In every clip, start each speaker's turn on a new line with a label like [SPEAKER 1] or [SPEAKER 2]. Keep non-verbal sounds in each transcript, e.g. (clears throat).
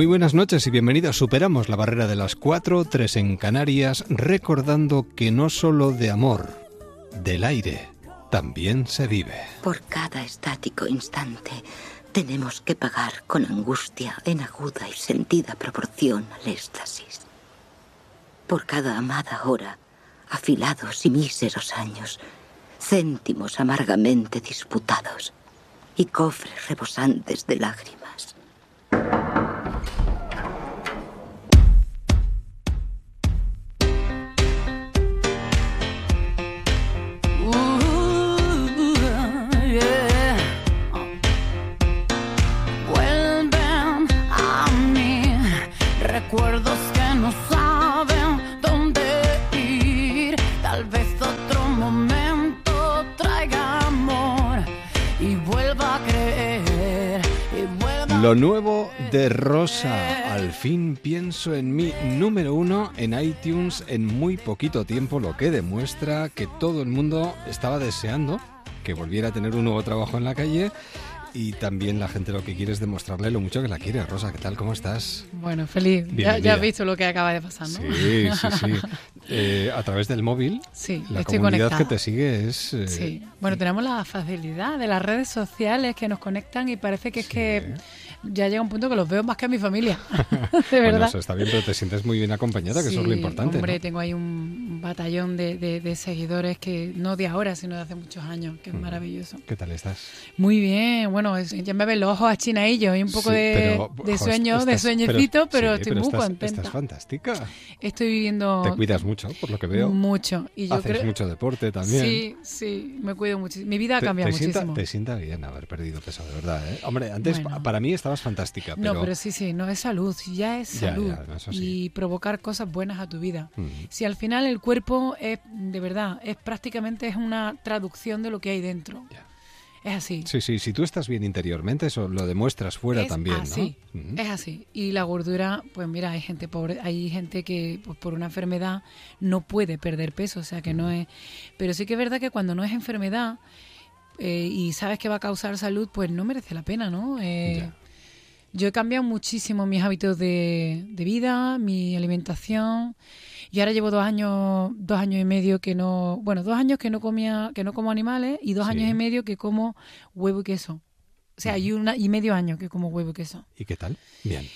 [SPEAKER 1] Muy buenas noches y bienvenidos. Superamos la barrera de las 4, 3 en Canarias, recordando que no solo de amor, del aire, también se vive.
[SPEAKER 2] Por cada estático instante tenemos que pagar con angustia en aguda y sentida proporción al éxtasis. Por cada amada hora, afilados y míseros años, céntimos amargamente disputados y cofres rebosantes de lágrimas.
[SPEAKER 1] Lo nuevo de Rosa, al fin pienso en mí, número uno en iTunes en muy poquito tiempo, lo que demuestra que todo el mundo estaba deseando que volviera a tener un nuevo trabajo en la calle y también la gente lo que quiere es demostrarle lo mucho que la quiere. Rosa, ¿qué tal? ¿Cómo estás?
[SPEAKER 3] Bueno, feliz. Ya, has visto lo que acaba de pasar, ¿no?
[SPEAKER 1] Sí, sí, sí. (laughs) Eh, a través del móvil,
[SPEAKER 3] sí,
[SPEAKER 1] la
[SPEAKER 3] estoy
[SPEAKER 1] comunidad que te sigue es...
[SPEAKER 3] Eh, sí, bueno, tenemos la facilidad de las redes sociales que nos conectan y parece que es que ya llega un punto que los veo más que a mi familia. (laughs) de verdad. Bueno,
[SPEAKER 1] eso está bien, pero te sientes muy bien acompañada, que eso es lo importante.
[SPEAKER 3] Hombre, tengo ahí un batallón de, seguidores que no de ahora, sino de hace muchos años, que es maravilloso.
[SPEAKER 1] ¿Qué tal estás?
[SPEAKER 3] Muy bien, bueno, ya me ven los ojos achinadillos y un poco de, de sueño, de sueñecito, pero, estoy muy contenta.
[SPEAKER 1] Estás fantástica.
[SPEAKER 3] Estoy viviendo.
[SPEAKER 1] Te cuidas mucho, por lo que veo.
[SPEAKER 3] Mucho. Y yo
[SPEAKER 1] Haces mucho deporte también.
[SPEAKER 3] Sí, sí, me cuido muchísimo. Mi vida ha cambiado muchísimo.
[SPEAKER 1] te sienta bien haber perdido peso, de verdad. ¿eh? Hombre, antes para mí estabas fantástica. Pero...
[SPEAKER 3] No, pero sí, sí, no es salud, ya es salud. Y provocar cosas buenas a tu vida. Si al final el cuerpo es, de verdad, es prácticamente es una traducción de lo que hay dentro. Es así.
[SPEAKER 1] Sí, sí, si tú estás bien interiormente, eso lo demuestras fuera también,
[SPEAKER 3] así, Es así. Y la gordura, pues mira, hay gente pobre, hay gente que pues, por una enfermedad no puede perder peso, o sea que no es... Pero sí que es verdad que cuando no es enfermedad eh, y sabes que va a causar salud, pues no merece la pena, ¿no? Eh, yo he cambiado muchísimo mis hábitos de, de vida, mi alimentación y ahora llevo dos años, dos años y medio que no, bueno, dos años que no comía, que no como animales y dos años y medio que como huevo y queso. O sea, y una y medio año que como huevo y queso.
[SPEAKER 1] ¿Y qué tal? Bien.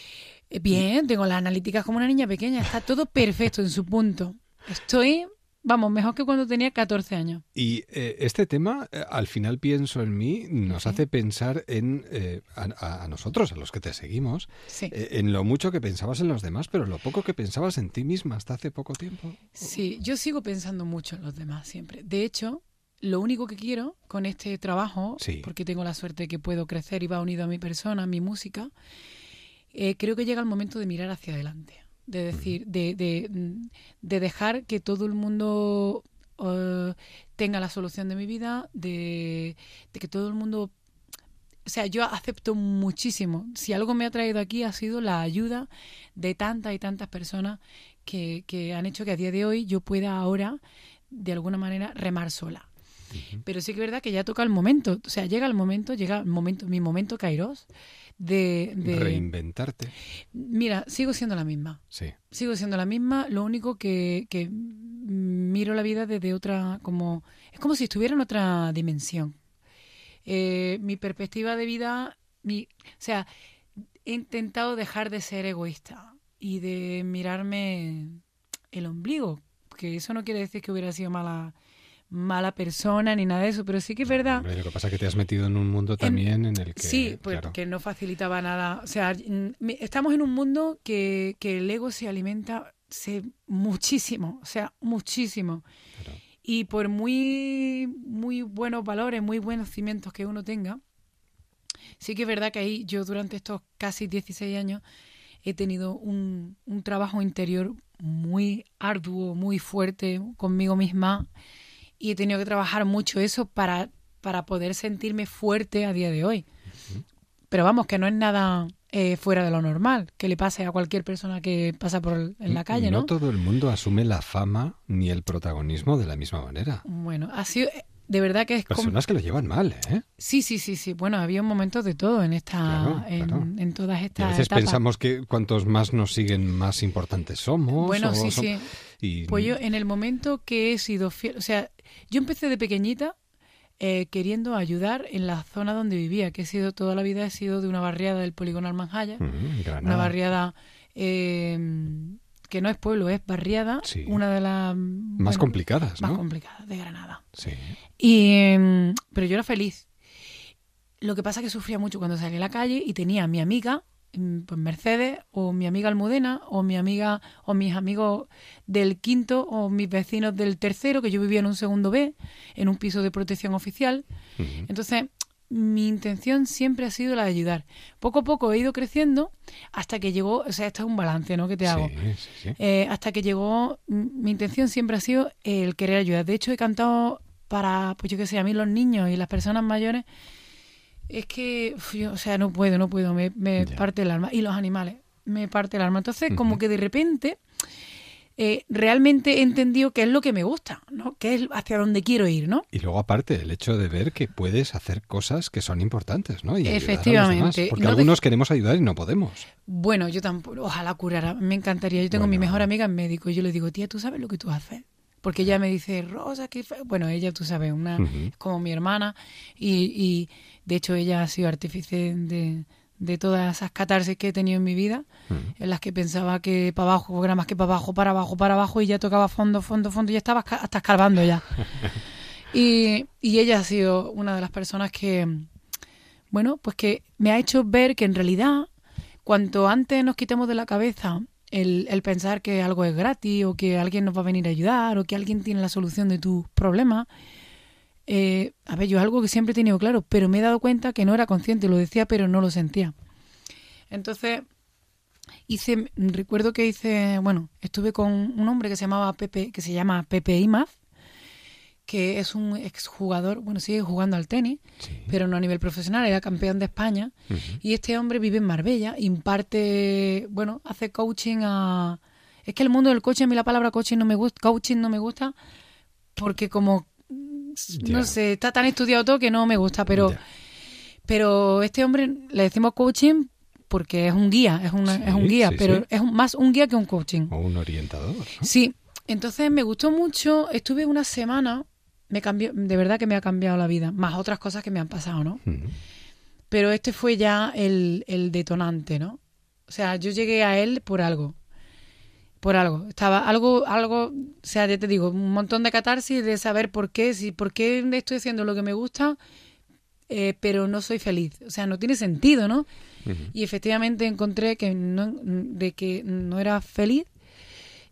[SPEAKER 3] Eh, bien, tengo las analíticas como una niña pequeña, está todo perfecto en su punto. Estoy Vamos, mejor que cuando tenía 14 años.
[SPEAKER 1] Y eh, este tema, eh, al final pienso en mí, nos hace pensar en eh, a, nosotros, a los que te seguimos, en lo mucho que pensabas en los demás, pero lo poco que pensabas en ti misma hasta hace poco tiempo.
[SPEAKER 3] Sí, yo sigo pensando mucho en los demás siempre. De hecho, lo único que quiero con este trabajo, porque tengo la suerte de que puedo crecer y va unido a mi persona, a mi música, creo que llega el momento de mirar hacia adelante de decir, de, de, de, dejar que todo el mundo uh, tenga la solución de mi vida, de, que todo el mundo... O sea, yo acepto muchísimo. Si algo me ha traído aquí ha sido la ayuda de tantas y tantas personas que, que han hecho que a día de hoy yo pueda ahora, de alguna manera, remar sola. Pero sí que es verdad que ya toca el momento. O sea, llega el momento, llega el momento, mi momento Kairos de,
[SPEAKER 1] Reinventarte.
[SPEAKER 3] Mira, sigo siendo la misma.
[SPEAKER 1] Sí.
[SPEAKER 3] Sigo siendo la misma, lo único que, que miro la vida desde otra, como... Es como si estuviera en otra dimensión. Eh, mi perspectiva de vida, mi, o sea, he intentado dejar de ser egoísta y de mirarme el ombligo, que eso no quiere decir que hubiera sido mala mala persona ni nada de eso, pero sí que es verdad.
[SPEAKER 1] lo que pasa es que te has metido en un mundo también en, el que.
[SPEAKER 3] Sí, pues que no facilitaba nada. O sea, estamos en un mundo que, que el ego se alimenta se, muchísimo, o sea, muchísimo. Y por muy, muy buenos valores, muy buenos cimientos que uno tenga, sí que es verdad que ahí yo durante estos casi 16 años he tenido un, un trabajo interior muy arduo, muy fuerte conmigo misma y he tenido que trabajar mucho eso para, para poder sentirme fuerte a día de hoy. Pero vamos, que no es nada eh, fuera de lo normal, que le pase a cualquier persona que pasa por en la calle, ¿no?
[SPEAKER 1] No todo el mundo asume la fama ni el protagonismo de la misma manera.
[SPEAKER 3] Bueno, ha sido de verdad que es
[SPEAKER 1] personas que lo llevan mal, ¿eh?
[SPEAKER 3] Sí, sí, sí, sí. Bueno, había un momento de todo en esta, en, todas estas.
[SPEAKER 1] a veces pensamos que cuantos más nos siguen, más importantes somos.
[SPEAKER 3] Bueno, sí, sí. Pues yo en el momento que he sido fiel, o sea, yo empecé de pequeñita eh, queriendo ayudar en la zona donde vivía, que he sido toda la vida he sido de una barriada del polígono Almanjaya, una barriada eh, que no es pueblo, es barriada, una de las
[SPEAKER 1] más complicadas,
[SPEAKER 3] ¿no? Más complicadas de Granada.
[SPEAKER 1] Sí.
[SPEAKER 3] Y, em, pero yo era feliz. Lo que pasa es que sufría mucho cuando salí a la calle y tenía a mi amiga, mm, pues Mercedes, o mi amiga Almudena, o mi amiga, o mis amigos del quinto, o mis vecinos del tercero, que yo vivía en un segundo B, en un piso de protección oficial. Entonces, mi intención siempre ha sido la de ayudar. Poco a poco he ido creciendo hasta que llegó, o sea, esto es un balance, ¿no? Que te hago. Eh, hasta que llegó, mi intención siempre ha sido el querer ayudar. De hecho, he cantado para, pues yo qué sé, a mí los niños y las personas mayores. Es que, o sea, no puedo, no puedo, me, parte el alma. Y los animales, me parte el alma. Entonces, como que de repente eh, realmente he entendido qué es lo que me gusta, ¿no? Qué es hacia dónde quiero ir, ¿no?
[SPEAKER 1] Y luego aparte el hecho de ver que puedes hacer cosas que son importantes, ¿no? Y
[SPEAKER 3] Efectivamente.
[SPEAKER 1] porque algunos queremos ayudar y no podemos.
[SPEAKER 3] Bueno, yo tampoco, ojalá curara, me encantaría. Yo tengo mi mejor amiga en médico y yo le digo, tía, ¿tú sabes lo que tú haces? Porque ella me dice, Rosa, que bueno, ella, tú sabes, una como mi hermana y, y de hecho ella ha sido artífice de de todas esas catarsis que he tenido en mi vida, mm. en las que pensaba que para abajo era más que para abajo, para abajo, para abajo, y ya tocaba fondo, fondo, fondo, y ya estaba hasta escarbando ya. (laughs) y, y ella ha sido una de las personas que, bueno, pues que me ha hecho ver que en realidad, cuanto antes nos quitemos de la cabeza el, el, pensar que algo es gratis o que alguien nos va a venir a ayudar o que alguien tiene la solución de tus problemas, eh, a ver, yo es algo que siempre he tenido claro, pero me he dado cuenta que no era consciente, lo decía, pero no lo sentía. Entonces, hice, recuerdo que hice, bueno, estuve con un hombre que se llamaba Pepe, que se llama Pepe Imaz, que es un exjugador, bueno, sigue jugando al tenis, pero no a nivel profesional, era campeón de España. Y este hombre vive en Marbella, imparte, bueno, hace coaching a... Es que el mundo del coaching, a mí la palabra coaching no me gusta, coaching no me gusta, porque como no sé, está tan estudiado todo que no me gusta, pero, pero este hombre le decimos coaching porque es un guía, es, es un guía, pero es más un guía que un coaching.
[SPEAKER 1] O un orientador.
[SPEAKER 3] Sí, entonces me gustó mucho, estuve una semana, me cambió, de verdad que me ha cambiado la vida, más otras cosas que me han pasado, ¿no? Pero este fue ya el, el detonante, ¿no? O sea, yo llegué a él por algo por algo. Estaba algo, algo, o sea, ya te digo, un montón de catarsis de saber por qué, si por qué estoy haciendo lo que me gusta, eh, pero no soy feliz. O sea, no tiene sentido, ¿no? Y efectivamente encontré que no, de que no era feliz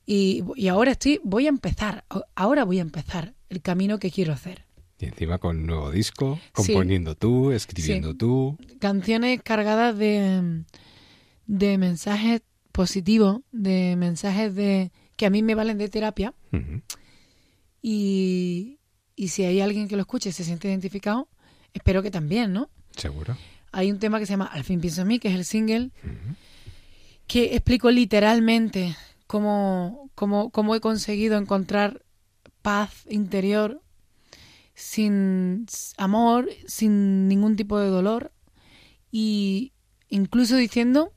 [SPEAKER 3] y, y, ahora estoy, voy a empezar, ahora voy a empezar el camino que quiero hacer.
[SPEAKER 1] Y encima con nuevo disco, componiendo tú, escribiendo tú.
[SPEAKER 3] Canciones cargadas de, de mensajes positivo, de mensajes de que a mí me valen de terapia. y, y si hay alguien que lo escuche y se siente identificado, espero que también, ¿no?
[SPEAKER 1] Seguro.
[SPEAKER 3] Hay un tema que se llama Al fin pienso en mí, que es el single, que explico literalmente cómo, cómo, cómo he conseguido encontrar paz interior sin amor, sin ningún tipo de dolor y incluso diciendo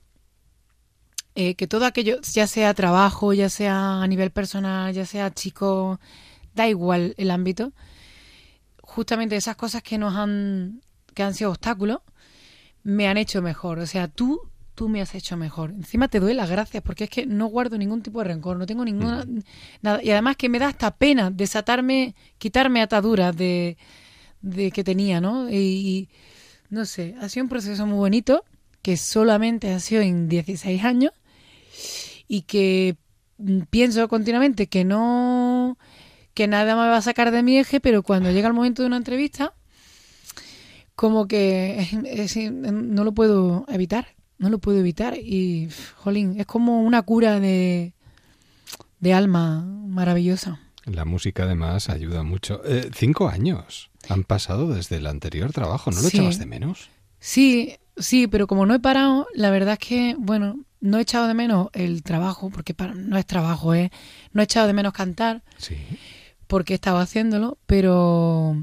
[SPEAKER 3] eh, que todo aquello, ya sea trabajo, ya sea a nivel personal, ya sea chico, da igual el ámbito, justamente esas cosas que nos han, que han sido obstáculos, me han hecho mejor. O sea, tú, tú me has hecho mejor. Encima te doy las gracias porque es que no guardo ningún tipo de rencor, no tengo ninguna, nada. Y además que me da hasta pena desatarme, quitarme ataduras de, de que tenía, ¿no? y no sé, ha sido un proceso muy bonito que solamente ha sido en 16 años y que pienso continuamente que no que nada me va a sacar de mi eje, pero cuando llega el momento de una entrevista, como que (laughs) no lo puedo evitar. no lo puedo evitar y, jolín, es como una cura de, de alma maravillosa.
[SPEAKER 1] La música además ayuda mucho. Eh, cinco años han pasado desde el anterior trabajo, ¿no lo echabas de menos?
[SPEAKER 3] Sí, sí, pero como no he parado, la verdad es que, bueno, no he echado de menos el trabajo, porque no es trabajo, ¿eh? No he echado de menos cantar.
[SPEAKER 1] Sí.
[SPEAKER 3] Porque estaba haciéndolo, pero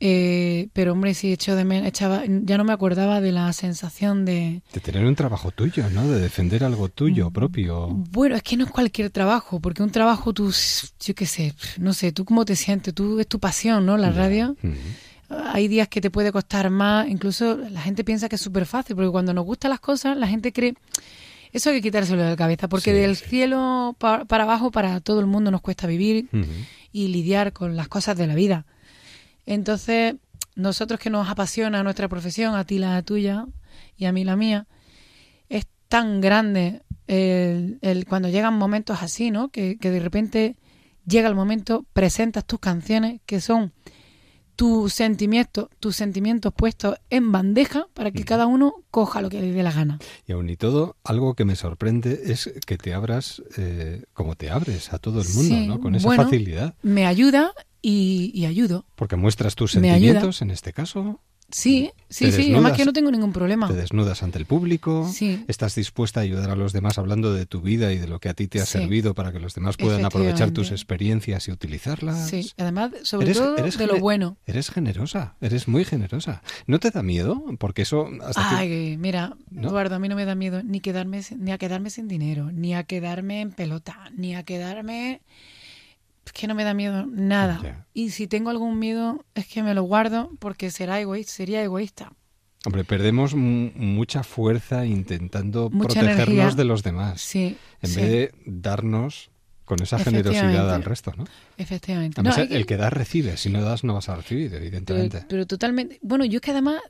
[SPEAKER 3] eh, pero hombre, sí, hecho de menos, echaba, ya no me acordaba de la sensación de...
[SPEAKER 1] De tener un trabajo tuyo, ¿no? De defender algo tuyo mm, propio.
[SPEAKER 3] Bueno, es que no es cualquier trabajo, porque un trabajo tú, yo qué sé, no sé, tú cómo te sientes, tú es tu pasión, ¿no? La radio. Hay días que te puede costar más, incluso la gente piensa que es súper fácil, porque cuando nos gustan las cosas, la gente cree... Eso hay que quitárselo de la cabeza, porque del cielo para, abajo para todo el mundo nos cuesta vivir y lidiar con las cosas de la vida. Entonces, nosotros que nos apasiona nuestra profesión, a ti la tuya y a mí la mía, es tan grande el, cuando llegan momentos así, ¿no? Que, de repente llega el momento, presentas tus canciones que son tus sentimientos, tus sentimientos puestos en bandeja para que cada uno coja lo que le dé la gana.
[SPEAKER 1] Y aún y todo, algo que me sorprende es que te abras eh, como te abres a todo el mundo, ¿no? Con esa facilidad.
[SPEAKER 3] Me ayuda y, ayudo.
[SPEAKER 1] Porque muestras tus sentimientos en este caso.
[SPEAKER 3] Sí, sí, sí, además que no tengo ningún problema.
[SPEAKER 1] Te desnudas ante el público,
[SPEAKER 3] sí.
[SPEAKER 1] estás dispuesta a ayudar a los demás hablando de tu vida y de lo que a ti te ha servido para que los demás puedan aprovechar tus experiencias y utilizarlas.
[SPEAKER 3] Sí, además, sobre todo de lo bueno.
[SPEAKER 1] Eres generosa, eres muy generosa. ¿No te da miedo? Porque eso...
[SPEAKER 3] Ay, mira, Eduardo, a mí no me da miedo ni, quedarme, ni a quedarme sin dinero, ni a quedarme en pelota, ni a quedarme es que no me da miedo nada. Y si tengo algún miedo, es que me lo guardo porque será egoísta, sería egoísta.
[SPEAKER 1] Hombre, perdemos mucha fuerza intentando protegernos de los demás.
[SPEAKER 3] Sí.
[SPEAKER 1] En vez de darnos con esa generosidad al resto, ¿no?
[SPEAKER 3] Efectivamente.
[SPEAKER 1] el, que... das recibe, si no das no vas a recibir, evidentemente.
[SPEAKER 3] Pero, totalmente. Bueno, yo es que además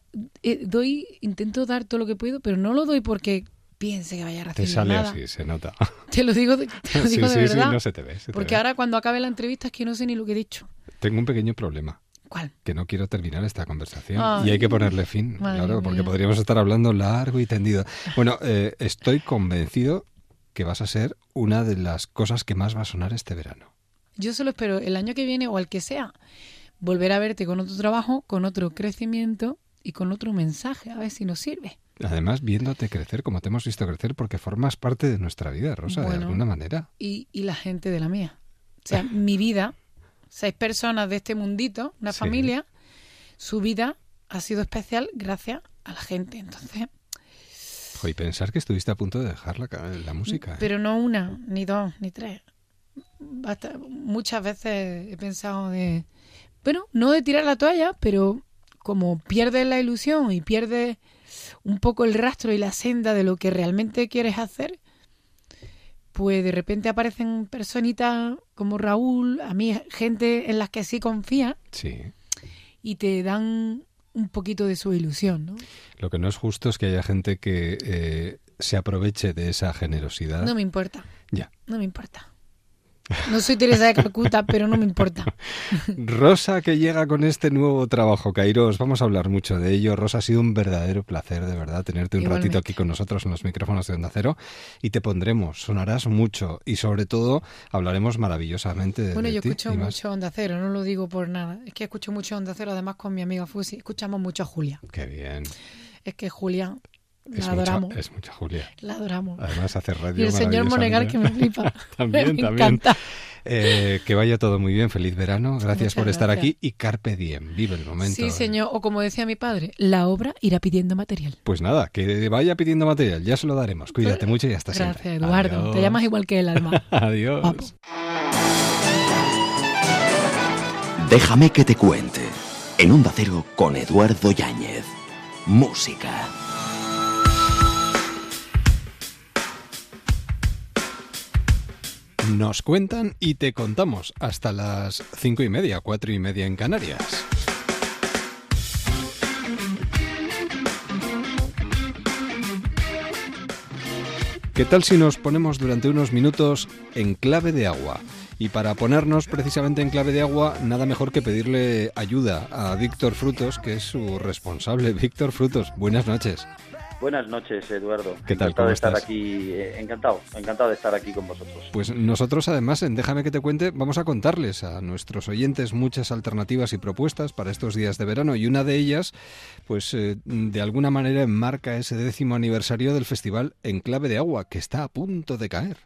[SPEAKER 3] eh, doy, intento dar todo lo que puedo, pero no lo doy porque piense que vaya a recibir
[SPEAKER 1] Te sale así, se nota. (laughs)
[SPEAKER 3] Te lo digo de, te lo (laughs) digo de verdad.
[SPEAKER 1] Sí, no se te ve.
[SPEAKER 3] porque ahora cuando acabe la entrevista es que no sé ni lo que he dicho.
[SPEAKER 1] Tengo un pequeño problema.
[SPEAKER 3] ¿Cuál?
[SPEAKER 1] Que no quiero terminar esta conversación. y hay que ponerle fin, claro, porque podríamos estar hablando largo y tendido. Bueno, eh, estoy convencido que vas a ser una de las cosas que más va a sonar este verano.
[SPEAKER 3] Yo solo espero el año que viene o el que sea volver a verte con otro trabajo, con otro crecimiento y con otro mensaje, a ver si nos sirve.
[SPEAKER 1] Además, viéndote crecer como te hemos visto crecer, porque formas parte de nuestra vida, Rosa, de alguna manera.
[SPEAKER 3] Y, y, la gente de la mía. O sea, mi vida, seis personas de este mundito, una familia, su vida ha sido especial gracias a la gente. Entonces.
[SPEAKER 1] y pensar que estuviste a punto de dejar la, la música. ¿eh?
[SPEAKER 3] Pero no una, ni dos, ni tres. muchas veces he pensado de. Bueno, no de tirar la toalla, pero como pierdes la ilusión y pierdes un poco el rastro y la senda de lo que realmente quieres hacer, pues de repente aparecen personitas como Raúl, a mí gente en las que sí confía.
[SPEAKER 1] Sí.
[SPEAKER 3] Y te dan un poquito de su ilusión, ¿no?
[SPEAKER 1] Lo que no es justo es que haya gente que eh, se aproveche de esa generosidad.
[SPEAKER 3] No me importa.
[SPEAKER 1] Ya.
[SPEAKER 3] No me importa. No soy Teresa de Calcuta, pero no me importa. (laughs)
[SPEAKER 1] Rosa que llega con este nuevo trabajo, Kairos. Vamos a hablar mucho de ello. Rosa, ha sido un verdadero placer, de verdad, tenerte un ratito aquí con nosotros en los micrófonos de Onda Cero. Y te pondremos, sonarás mucho y sobre todo hablaremos maravillosamente de
[SPEAKER 3] Bueno, yo escucho
[SPEAKER 1] mucho
[SPEAKER 3] Onda Cero, no lo digo por nada. Es que escucho mucho Onda Cero, además con mi amiga Fusi. Escuchamos mucho a Julia.
[SPEAKER 1] Qué bien.
[SPEAKER 3] Es que Julia la
[SPEAKER 1] es
[SPEAKER 3] adoramos.
[SPEAKER 1] Mucha, es mucha Julia.
[SPEAKER 3] La adoramos.
[SPEAKER 1] Además hace radio.
[SPEAKER 3] Y el señor Monegal que me flipa. (laughs)
[SPEAKER 1] también, también. Eh, que vaya todo muy bien. Feliz verano. Gracias por estar aquí y carpe diem. Vive el momento.
[SPEAKER 3] Sí, señor. O como decía mi padre, la obra irá pidiendo material.
[SPEAKER 1] Pues nada, que vaya pidiendo material. Ya se lo daremos. Cuídate mucho y hasta
[SPEAKER 3] Gracias,
[SPEAKER 1] siempre.
[SPEAKER 3] Gracias, Eduardo. Te llamas igual que el alma. (laughs)
[SPEAKER 1] Adiós.
[SPEAKER 4] Déjame que te cuente. En Onda Cero con Eduardo Yáñez. Música.
[SPEAKER 1] Nos cuentan y te contamos hasta las cinco y media, cuatro y media en Canarias. ¿Qué tal si nos ponemos durante unos minutos en clave de agua? Y para ponernos precisamente en clave de agua, nada mejor que pedirle ayuda a Víctor Frutos, que es su responsable. (laughs) Víctor Frutos, buenas noches.
[SPEAKER 5] Buenas noches, Eduardo.
[SPEAKER 1] ¿Qué tal? ¿Cómo
[SPEAKER 5] de
[SPEAKER 1] estar
[SPEAKER 5] aquí, eh, encantado, encantado de estar aquí con vosotros.
[SPEAKER 1] Pues nosotros, además, en Déjame que te cuente, vamos a contarles a nuestros oyentes muchas alternativas y propuestas para estos días de verano y una de ellas, pues eh, de alguna manera enmarca ese décimo aniversario del festival Enclave de Agua, que está a punto de caer.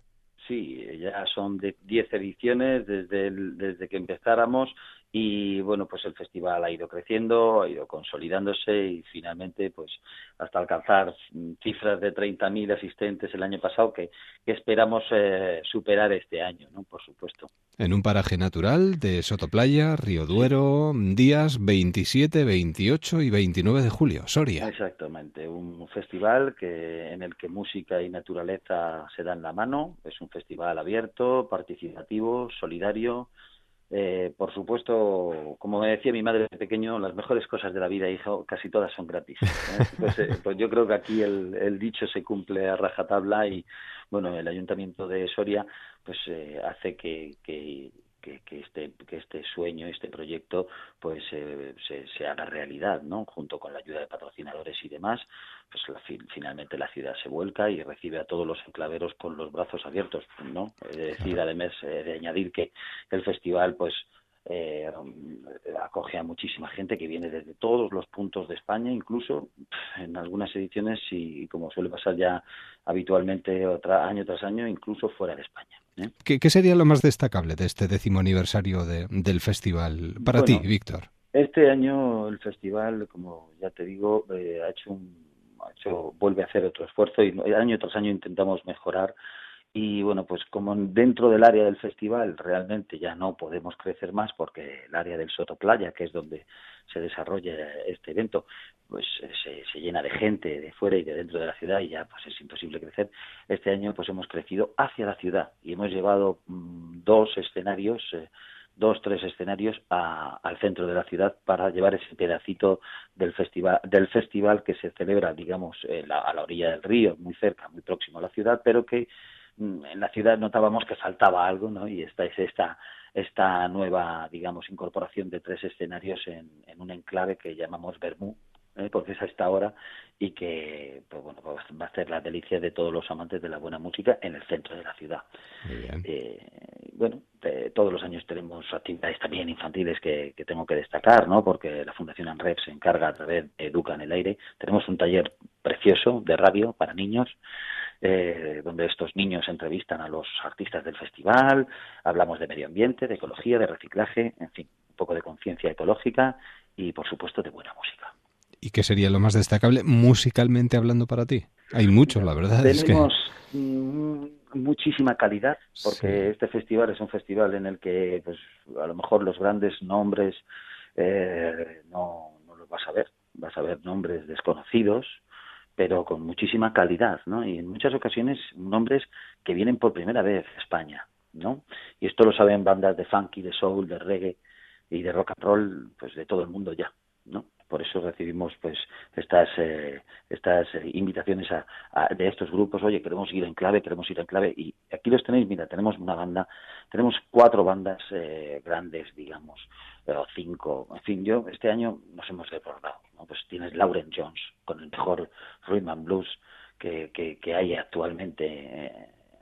[SPEAKER 5] Sí, ya son de 10 ediciones desde, desde que empezáramos y bueno pues el festival ha ido creciendo ha ido consolidándose y finalmente pues hasta alcanzar cifras de 30.000 asistentes el año pasado que, esperamos eh, superar este año no por supuesto.
[SPEAKER 1] En un paraje natural de Sotoplaya Río Duero días 27 28 y 29 de julio. Soria.
[SPEAKER 5] Exactamente. Un festival que en el que música y naturaleza se dan la mano. Es un festival abierto participativo solidario eh, por supuesto, como me decía mi madre de pequeño, las mejores cosas de la vida, hijo, casi todas son gratis. ¿eh? (laughs) Pues, eh, pues, yo creo que aquí el, dicho se cumple a rajatabla y, bueno, el Ayuntamiento de Soria pues hace que, que, que, este, que este sueño, este proyecto, pues se, se, haga realidad, ¿no? Junto con la ayuda de patrocinadores y demás, pues finalmente la ciudad se vuelca y recibe a todos los enclaveros con los brazos abiertos, ¿no? Es decir, además eh, de añadir que el festival, pues, eh, acoge a muchísima gente que viene desde todos los puntos de España, incluso en algunas ediciones y como suele pasar ya habitualmente otra, año tras año, incluso fuera de España. ¿Eh?
[SPEAKER 1] ¿Qué, sería lo más destacable de este décimo aniversario del festival para ti, Víctor?
[SPEAKER 5] Este año el festival, como ya te digo, ha hecho un hecho, vuelve a hacer otro esfuerzo y año tras año intentamos mejorar y bueno, pues como dentro del área del festival realmente ya no podemos crecer más porque el área del Soto Playa, que es donde se desarrolla este evento, pues se, se, llena de gente de fuera y de dentro de la ciudad y ya pues es imposible crecer. Este año pues hemos crecido hacia la ciudad y hemos llevado mm, dos escenarios eh, dos, tres escenarios al centro de la ciudad para llevar ese pedacito del festival, del festival que se celebra, digamos, a la orilla del río, muy cerca, muy próximo a la ciudad, pero que en la ciudad notábamos que faltaba algo, ¿no? Y esta es esta esta nueva, digamos, incorporación de tres escenarios en, en un enclave que llamamos Bermú, ¿eh? porque es a esta hora y que pues bueno pues va a ser la delicia de todos los amantes de la buena música en el centro de la ciudad. Eh, bueno, todos los años tenemos actividades también infantiles que, tengo que destacar, ¿no? Porque la Fundación ANREF se encarga a través de Educa en el Aire. Tenemos un taller precioso de radio para niños. Eh, donde estos niños entrevistan a los artistas del festival, hablamos de medio ambiente, de ecología, de reciclaje, en fin, un poco de conciencia ecológica y, por supuesto, de buena música.
[SPEAKER 1] ¿Y qué sería lo más destacable musicalmente hablando para ti? Hay mucho, la verdad.
[SPEAKER 5] Tenemos muchísima calidad, porque este festival es un festival en el que pues, a lo mejor los grandes nombres eh, no, no los vas a ver, vas a ver nombres desconocidos, pero con muchísima calidad, ¿no? Y en muchas ocasiones nombres que vienen por primera vez a España, ¿no? Y esto lo saben bandas de funky, de soul, de reggae y de rock and roll, pues de todo el mundo ya, ¿no? por eso recibimos pues estas eh, estas invitaciones a, de estos grupos oye queremos ir en clave queremos ir en clave y aquí los tenéis mira tenemos una banda tenemos cuatro bandas eh, grandes digamos o cinco en fin yo este año nos hemos desbordado pues tienes Lauren Jones con el mejor rhythm and blues que, que, hay actualmente eh,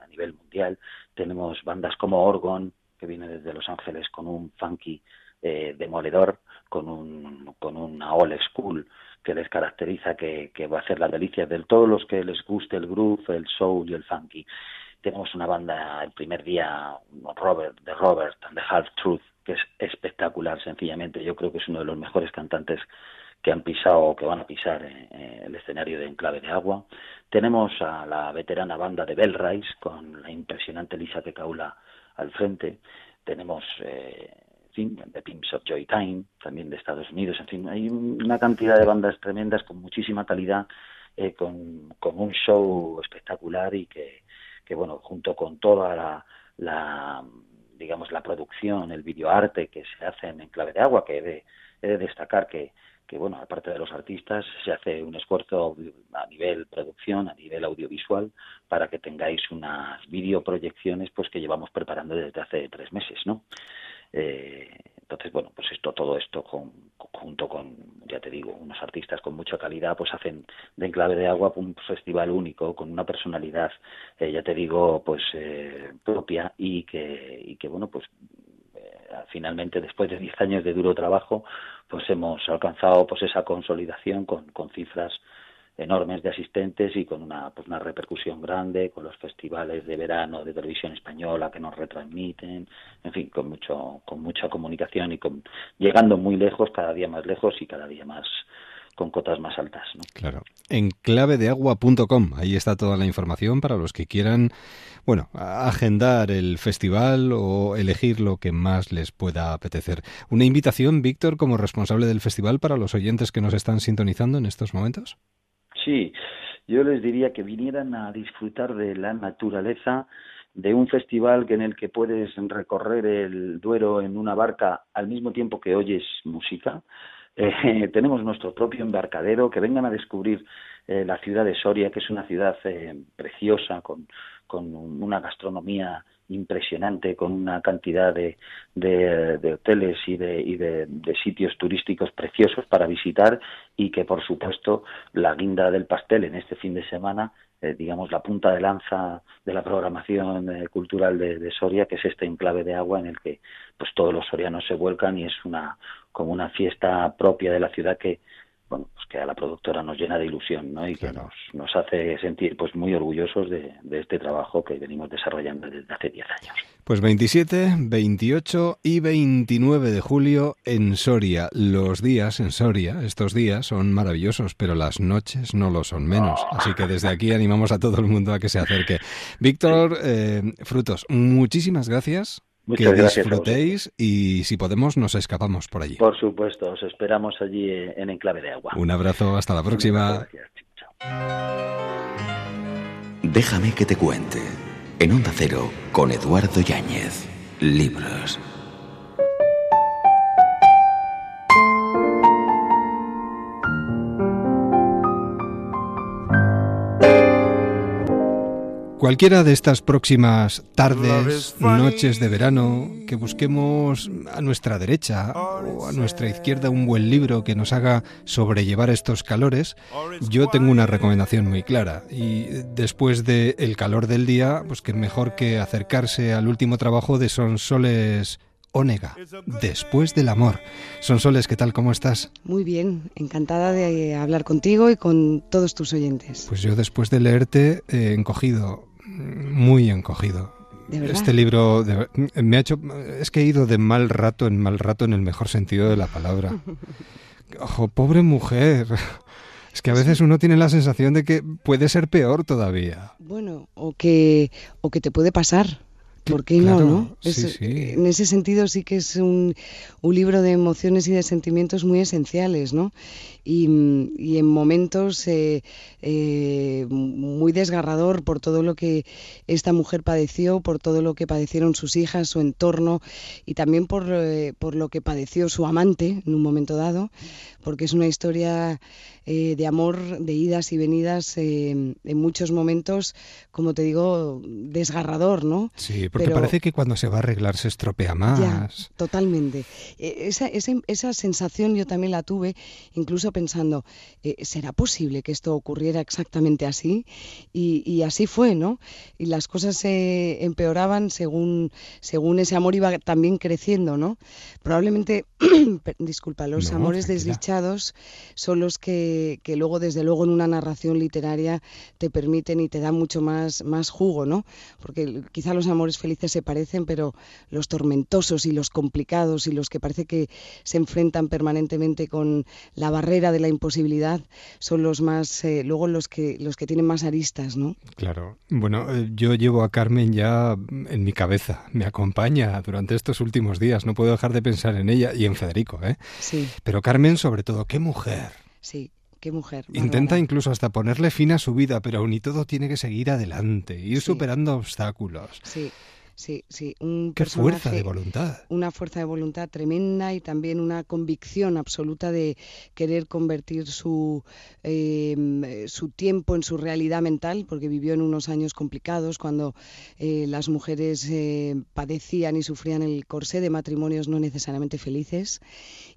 [SPEAKER 5] a nivel mundial tenemos bandas como Orgon que viene desde Los Ángeles con un funky demoledor con, un, con una old school que les caracteriza, que, que va a ser la delicia de todos los que les guste el groove, el soul y el funky. Tenemos una banda el primer día, Robert, de Robert and the Half Truth, que es espectacular, sencillamente. Yo creo que es uno de los mejores cantantes que han pisado o que van a pisar el escenario de Enclave de Agua. Tenemos a la veterana banda de Bell Rice con la impresionante Lisa Tecaula al frente. Tenemos eh, The Pimps of Joy Time, también de Estados Unidos, en fin, hay una cantidad de bandas tremendas con muchísima calidad, eh, con, un show espectacular y que, bueno, junto con toda la, digamos, la producción, el videoarte que se hace en Clave de Agua, que he de, destacar que, que, bueno, aparte de los artistas, se hace un esfuerzo a nivel producción, a nivel audiovisual, para que tengáis unas videoproyecciones pues que llevamos preparando desde hace tres meses, ¿no? Eh, entonces, bueno, pues esto, todo esto con, junto con, ya te digo, unos artistas con mucha calidad, pues hacen de Enclave de Agua un festival único, con una personalidad, eh, ya te digo, pues eh, propia y que, y que bueno, pues eh, finalmente después de 10 años de duro trabajo, pues hemos alcanzado pues esa consolidación con, con cifras enormes de asistentes y con una, pues una repercusión grande, con los festivales de verano de televisión española que nos retransmiten, en fin, con mucho, con mucha comunicación y con, llegando muy lejos, cada día más lejos y cada día más con cotas más altas. ¿no?
[SPEAKER 1] Claro. En clavedeagua.com, ahí está toda la información para los que quieran, bueno, agendar el festival o elegir lo que más les pueda apetecer. Una invitación, Víctor, como responsable del festival para los oyentes que nos están sintonizando en estos momentos.
[SPEAKER 5] Sí, yo les diría que vinieran a disfrutar de la naturaleza, de un festival en el que puedes recorrer el Duero en una barca al mismo tiempo que oyes música. Eh, (laughs) tenemos nuestro propio embarcadero, que vengan a descubrir eh, la ciudad de Soria, que es una ciudad eh, preciosa, con, con una gastronomía impresionante con una cantidad de, de, hoteles y, de, y de, sitios turísticos preciosos para visitar y que por supuesto la guinda del pastel en este fin de semana eh, digamos la punta de lanza de la programación eh, cultural de, Soria que es este enclave de agua en el que pues todos los sorianos se vuelcan y es una como una fiesta propia de la ciudad que bueno, pues que a la productora nos llena de ilusión, ¿no? Y que nos, nos hace sentir pues muy orgullosos de, de, este trabajo que venimos desarrollando desde hace 10 años.
[SPEAKER 1] Pues 27, 28 y 29 de julio en Soria. Los días en Soria, estos días son maravillosos, pero las noches no lo son menos. Así que desde aquí animamos a todo el mundo a que se acerque. Víctor eh, Frutos, muchísimas gracias
[SPEAKER 5] Muchas
[SPEAKER 1] que
[SPEAKER 5] gracias
[SPEAKER 1] disfrutéis y si podemos nos escapamos por allí.
[SPEAKER 5] Por supuesto, os esperamos allí en Enclave de Agua.
[SPEAKER 1] Un abrazo, hasta la próxima.
[SPEAKER 4] Déjame que te cuente. En Onda Cero, con Eduardo Yáñez. Libros.
[SPEAKER 1] Cualquiera de estas próximas tardes, noches de verano, que busquemos a nuestra derecha o a nuestra izquierda un buen libro que nos haga sobrellevar estos calores, yo tengo una recomendación muy clara. Y después del calor del día, pues que mejor que acercarse al último trabajo de Sonsoles Ónega, Después del amor. Sonsoles, ¿qué tal? ¿Cómo estás?
[SPEAKER 6] Muy bien, encantada de hablar contigo y con todos tus oyentes.
[SPEAKER 1] Pues yo después de leerte he encogido muy encogido. Este libro me ha hecho. Es que he ido de mal rato en mal rato en el mejor sentido de la palabra. (laughs) Ojo, pobre mujer. (laughs) Es que a veces uno tiene la sensación de que puede ser peor todavía.
[SPEAKER 6] Bueno, o que, o que te puede pasar. ¿Por qué no? ¿no? En ese sentido sí que es un, un, libro de emociones y de sentimientos muy esenciales, ¿no? Y, y en momentos eh, eh, muy desgarrador por todo lo que esta mujer padeció, por todo lo que padecieron sus hijas, su entorno y también por, eh, por lo que padeció su amante en un momento dado, porque es una historia de amor, de idas y venidas en muchos momentos, como te digo, desgarrador, ¿no?
[SPEAKER 1] Sí, porque parece que cuando se va a arreglar se estropea más.
[SPEAKER 6] Ya, totalmente. E, esa, esa, esa, sensación yo también la tuve, incluso pensando, eh, ¿será posible que esto ocurriera exactamente así? Y, y así fue, ¿no? Y las cosas se empeoraban según, según ese amor iba también creciendo, ¿no? Probablemente, (clears throat) disculpa, los amores desdichados son los que que, luego, desde luego, en una narración literaria te permiten y te dan mucho más, más jugo, ¿no? Porque quizá los amores felices se parecen, pero los tormentosos y los complicados y los que parece que se enfrentan permanentemente con la barrera de la imposibilidad son los más, eh, luego los que, los que tienen más aristas, ¿no?
[SPEAKER 1] Claro. Bueno, eh, yo llevo a Carmen ya en mi cabeza, me acompaña durante estos últimos días, no puedo dejar de pensar en ella y en Federico, ¿eh?
[SPEAKER 6] Sí.
[SPEAKER 1] Pero Carmen, sobre todo, qué mujer.
[SPEAKER 6] Sí, Qué mujer.
[SPEAKER 1] Intenta incluso hasta ponerle fin a su vida, pero aún y todo tiene que seguir adelante, ir superando obstáculos.
[SPEAKER 6] Sí. Sí, sí, un
[SPEAKER 1] Qué fuerza de voluntad.
[SPEAKER 6] Una fuerza de voluntad tremenda y también una convicción absoluta de querer convertir su, em, su tiempo en su realidad mental, porque vivió en unos años complicados cuando eh, las mujeres eh, padecían y sufrían el corsé de matrimonios no necesariamente felices.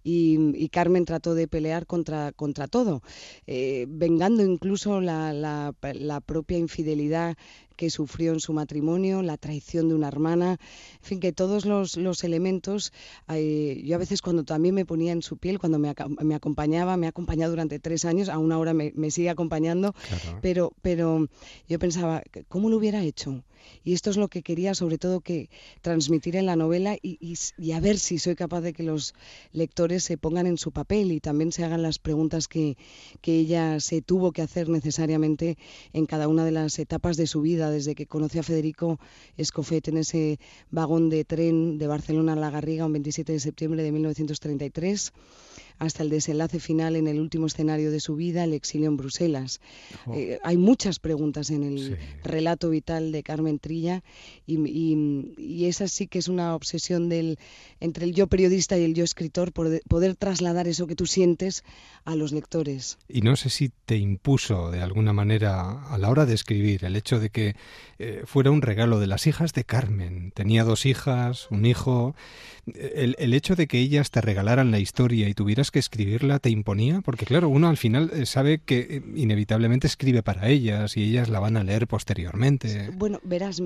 [SPEAKER 6] Y, Carmen trató de pelear contra, contra todo, eh, vengando incluso la, la, la propia infidelidad que sufrió en su matrimonio, la traición de una hermana, en fin, que todos los, los elementos, eh, yo a veces cuando también me ponía en su piel, cuando me, me acompañaba, me ha acompañado durante tres años, aún ahora me, me sigue acompañando, pero, pero yo pensaba, ¿cómo lo hubiera hecho? Y esto es lo que quería sobre todo que transmitir en la novela y, a ver si soy capaz de que los lectores se pongan en su papel y también se hagan las preguntas que, que ella se tuvo que hacer necesariamente en cada una de las etapas de su vida, desde que conoció a Federico Escofet en ese vagón de tren de Barcelona a La Garriga un 27 de septiembre de 1933 hasta el desenlace final en el último escenario de su vida, el exilio en Bruselas. Eh, hay muchas preguntas en el relato vital de Carmen Trilla y, y, esa sí que es una obsesión del, entre el yo periodista y el yo escritor, por poder trasladar eso que tú sientes a los lectores.
[SPEAKER 1] Y no sé si te impuso de alguna manera a la hora de escribir el hecho de que eh, fuera un regalo de las hijas de Carmen. Tenía dos hijas, un hijo. El, el hecho de que ellas te regalaran la historia y tuvieras que escribirla te imponía? Porque claro, uno al final eh, sabe que eh, inevitablemente escribe para ellas y ellas la van a leer posteriormente.
[SPEAKER 6] Bueno, verás,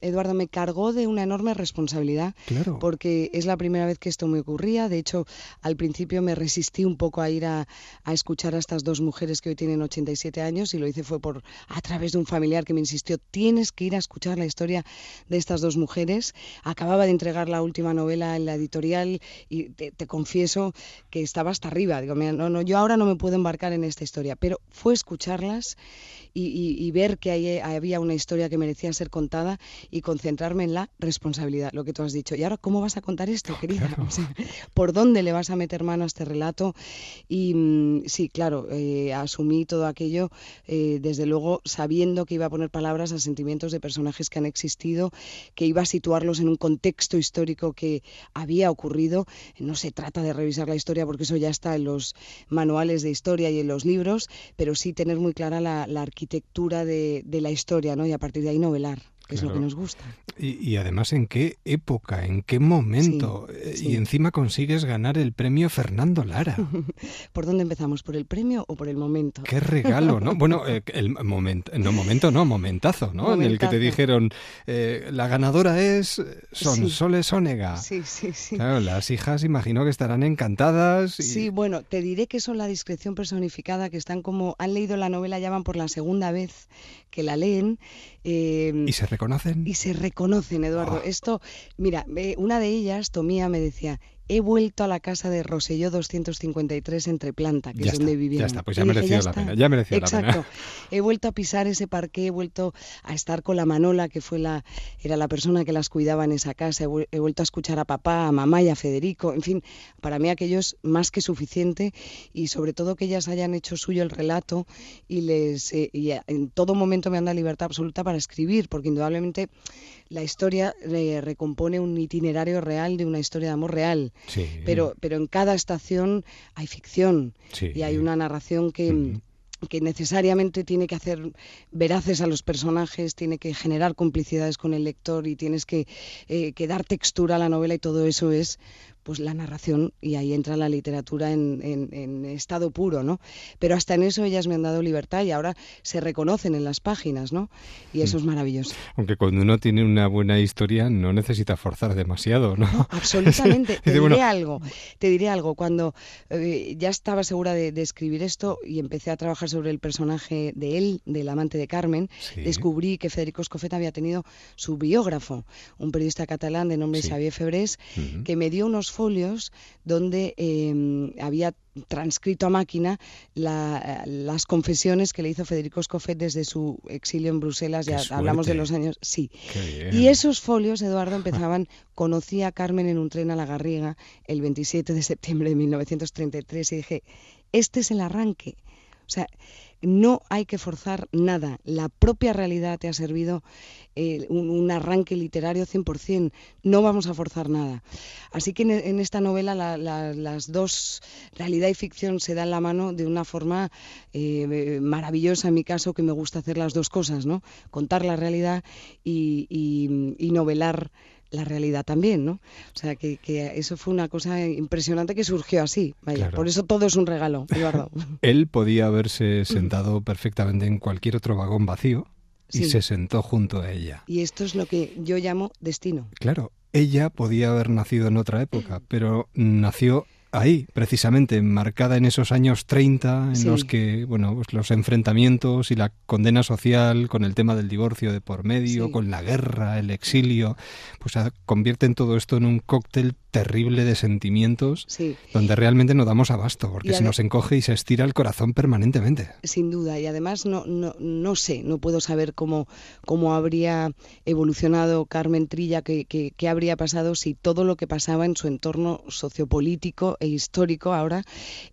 [SPEAKER 6] Eduardo, me cargó de una enorme responsabilidad.
[SPEAKER 1] Claro.
[SPEAKER 6] Porque es la primera vez que esto me ocurría. De hecho, al principio me resistí un poco a ir a, a escuchar a estas dos mujeres que hoy tienen 87 años y lo hice fue por a través de un familiar que me insistió, tienes que ir a escuchar la historia de estas dos mujeres. Acababa de entregar la última novela en la editorial y te, te confieso que estaba hasta arriba. Digo, mira, no, no, yo ahora no me puedo embarcar en esta historia, pero fue escucharlas y, ver que ahí había una historia que merecía ser contada y concentrarme en la responsabilidad, lo que tú has dicho. ¿Y ahora cómo vas a contar esto, querida? (laughs) ¿Por dónde le vas a meter mano a este relato? Y mm, sí, claro, eh, asumí todo aquello, eh, desde luego sabiendo que iba a poner palabras a sentimientos de personajes que han existido, que iba a situarlos en un contexto histórico que había ocurrido. No se trata de revisar la historia porque eso ya está en los manuales de historia y en los libros, pero sí tener muy clara la, la arquitectura de, de la historia, ¿no? Y a partir de ahí novelar es lo que nos gusta.
[SPEAKER 1] Y, además, ¿en qué época, en qué momento? Eh, y encima consigues ganar el premio Fernando Lara. (laughs)
[SPEAKER 6] ¿Por dónde empezamos? ¿Por el premio o por el momento?
[SPEAKER 1] Qué regalo, ¿no? (laughs) Bueno, eh, el momento, no momento, no, momentazo, ¿no? En el que te dijeron, eh, la ganadora es Sonsoles Onega.
[SPEAKER 6] Sí, sí, sí.
[SPEAKER 1] Claro, las hijas imagino que estarán encantadas.
[SPEAKER 6] Sí, bueno, te diré que son la discreción personificada, que están como, han leído la novela, ya van por la segunda vez que la leen.
[SPEAKER 1] ¿Y se reconocen?
[SPEAKER 6] Y se reconocen, Eduardo. Ah. Esto, mira, una de ellas, Tomía, me decía, he vuelto a la casa de Roselló 253 entre Planta, que es donde vivía.
[SPEAKER 1] Ya está, pues ya mereció la pena, ya mereció
[SPEAKER 6] Exacto.
[SPEAKER 1] la pena.
[SPEAKER 6] He vuelto a pisar ese parque, he vuelto a estar con la Manola, que fue la, era la persona que las cuidaba en esa casa, he, vuelto a escuchar a papá, a mamá y a Federico, en fin, para mí aquello es más que suficiente y sobre todo que ellas hayan hecho suyo el relato y les eh, y en todo momento me han dado libertad absoluta para escribir, porque indudablemente la historia eh, recompone un itinerario real de una historia de amor real. Pero, pero en cada estación hay ficción. Y hay una narración que... que necesariamente tiene que hacer veraces a los personajes, tiene que generar complicidades con el lector y tienes que, eh, que dar textura a la novela y todo eso es pues la narración y ahí entra la literatura en, en, estado puro, ¿no? Pero hasta en eso ellas me han dado libertad y ahora se reconocen en las páginas, ¿no? Y eso mm. es maravilloso.
[SPEAKER 1] Aunque cuando uno tiene una buena historia no necesita forzar demasiado, ¿no?
[SPEAKER 6] absolutamente. (laughs) te diré algo, te diré algo. Cuando eh, ya estaba segura de, escribir esto y empecé a trabajar sobre el personaje de él, del amante de Carmen, descubrí que Federico Escofet había tenido su biógrafo, un periodista catalán de nombre Xavier Febrés, que me dio unos folios donde em, había transcrito a máquina las confesiones que le hizo Federico Escofet desde su exilio en Bruselas, ya hablamos de los años, sí. Y esos folios, Eduardo, empezaban, (laughs) conocí a Carmen en un tren a la Garriga el 27 de septiembre de 1933 y dije, este es el arranque. O sea, no hay que forzar nada. La propia realidad te ha servido eh, un, arranque literario 100%. No vamos a forzar nada. Así que en, esta novela las dos, realidad y ficción, se dan la mano de una forma eh, maravillosa, en mi caso, que me gusta hacer las dos cosas, ¿no? Contar la realidad y, y novelar la realidad también, ¿no? O sea, que, eso fue una cosa impresionante que surgió así. Vaya, por eso todo es un regalo, Eduardo. (laughs)
[SPEAKER 1] Él podía haberse sentado perfectamente en cualquier otro vagón vacío y se sentó junto a ella.
[SPEAKER 6] Y esto es lo que yo llamo destino.
[SPEAKER 1] Claro, ella podía haber nacido en otra época, pero nació ahí, precisamente, marcada en esos años 30, en los que, bueno, pues los enfrentamientos y la condena social con el tema del divorcio de por medio, con la guerra, el exilio, pues convierten todo esto en un cóctel terrible de sentimientos donde realmente no damos abasto, porque se nos encoge y se estira el corazón permanentemente.
[SPEAKER 6] Sin duda, y además no, no, no sé, no puedo saber cómo, cómo habría evolucionado Carmen Trilla, qué, qué habría pasado si todo lo que pasaba en su entorno sociopolítico histórico ahora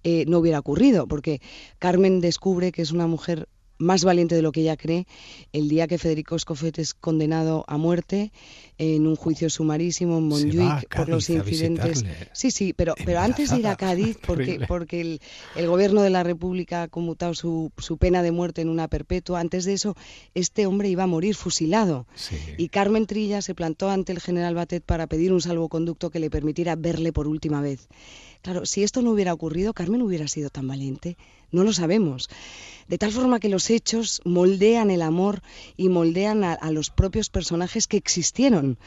[SPEAKER 6] eh, no hubiera ocurrido, porque Carmen descubre que es una mujer más valiente de lo que ella cree el día que Federico Escofet es condenado a muerte en un juicio sumarísimo en Montjuic por los incidentes. Sí, sí, pero, pero antes de ir a Cádiz, (laughs) porque, porque el, el, gobierno de la República ha conmutado su, su, pena de muerte en una perpetua, antes de eso, este hombre iba a morir fusilado. Y Carmen Trilla se plantó ante el general Batet para pedir un salvoconducto que le permitiera verle por última vez. Claro, si esto no hubiera ocurrido, Carmen hubiera sido tan valiente. No lo sabemos. De tal forma que los hechos moldean el amor y moldean a, los propios personajes que existieron.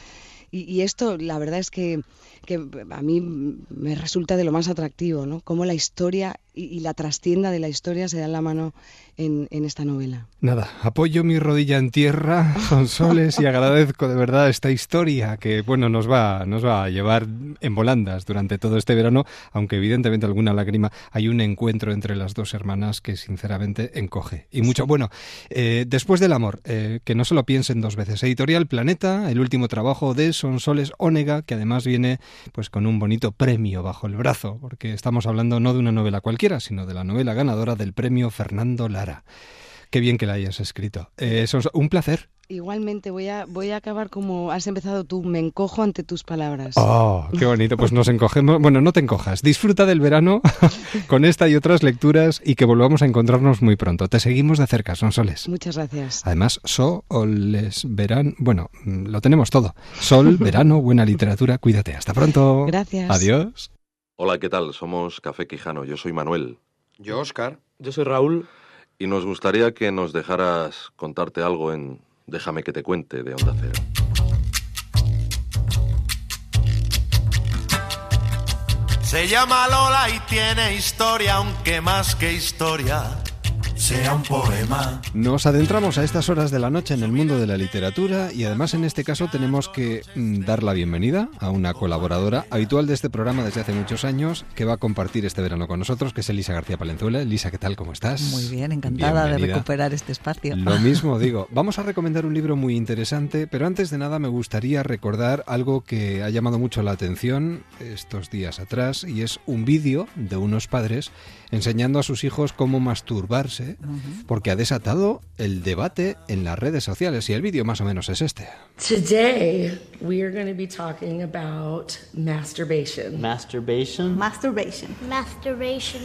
[SPEAKER 6] y, esto, la verdad es que que a mí me resulta de lo más atractivo, ¿no? Cómo la historia y, la trastienda de la historia se dan la mano en, esta novela.
[SPEAKER 1] Nada, apoyo mi rodilla en tierra, (laughs) son soles, y agradezco de verdad esta historia que, bueno, nos va, nos va a llevar en volandas durante todo este verano, aunque evidentemente alguna lágrima, hay un encuentro entre las dos hermanas que sinceramente encoge. Y mucho, bueno, eh, después del amor, eh, que no se lo piensen dos veces. Editorial Planeta, el último trabajo de Sonsoles Ónega, que además viene pues con un bonito premio bajo el brazo, porque estamos hablando no de una novela cualquiera, sino de la novela ganadora del premio Fernando Lara. Qué bien que la hayas escrito. Eh, es un placer.
[SPEAKER 6] Igualmente, voy a, voy a acabar como has empezado tú. Me encojo ante tus palabras.
[SPEAKER 1] ¡Oh, qué bonito! Pues nos encogemos. Bueno, no te encojas. Disfruta del verano (laughs) con esta y otras lecturas y que volvamos a encontrarnos muy pronto. Te seguimos de cerca, son soles.
[SPEAKER 6] Muchas gracias.
[SPEAKER 1] Además, soles, verano. Bueno, lo tenemos todo. Sol, (laughs) verano, buena literatura. Cuídate. Hasta pronto.
[SPEAKER 6] Gracias.
[SPEAKER 1] Adiós.
[SPEAKER 7] Hola, ¿qué tal? Somos Café Quijano. Yo soy Manuel.
[SPEAKER 8] Yo, Oscar.
[SPEAKER 9] Yo soy Raúl.
[SPEAKER 7] Y nos gustaría que nos dejaras contarte algo en Déjame que te cuente de Onda Cero.
[SPEAKER 10] Se llama Lola y tiene historia, aunque más que historia sea un poema.
[SPEAKER 1] Nos adentramos a estas horas de la noche en el mundo de la literatura y además en este caso tenemos que mm, dar la bienvenida a una colaboradora habitual de este programa desde hace muchos años que va a compartir este verano con nosotros, que es Elisa García Palenzuela. Elisa, ¿qué tal? ¿Cómo estás?
[SPEAKER 11] Muy bien, encantada de recuperar este espacio.
[SPEAKER 1] Lo (laughs) mismo digo. Vamos a recomendar un libro muy interesante, pero antes de nada me gustaría recordar algo que ha llamado mucho la atención estos días atrás y es un vídeo de unos padres enseñando a sus hijos cómo masturbarse, porque ha desatado el debate en las redes sociales y el vídeo más o menos es este.
[SPEAKER 12] Today we are going to be talking about masturbation.
[SPEAKER 9] Masturbation.
[SPEAKER 13] Masturbation.
[SPEAKER 14] Masturbation.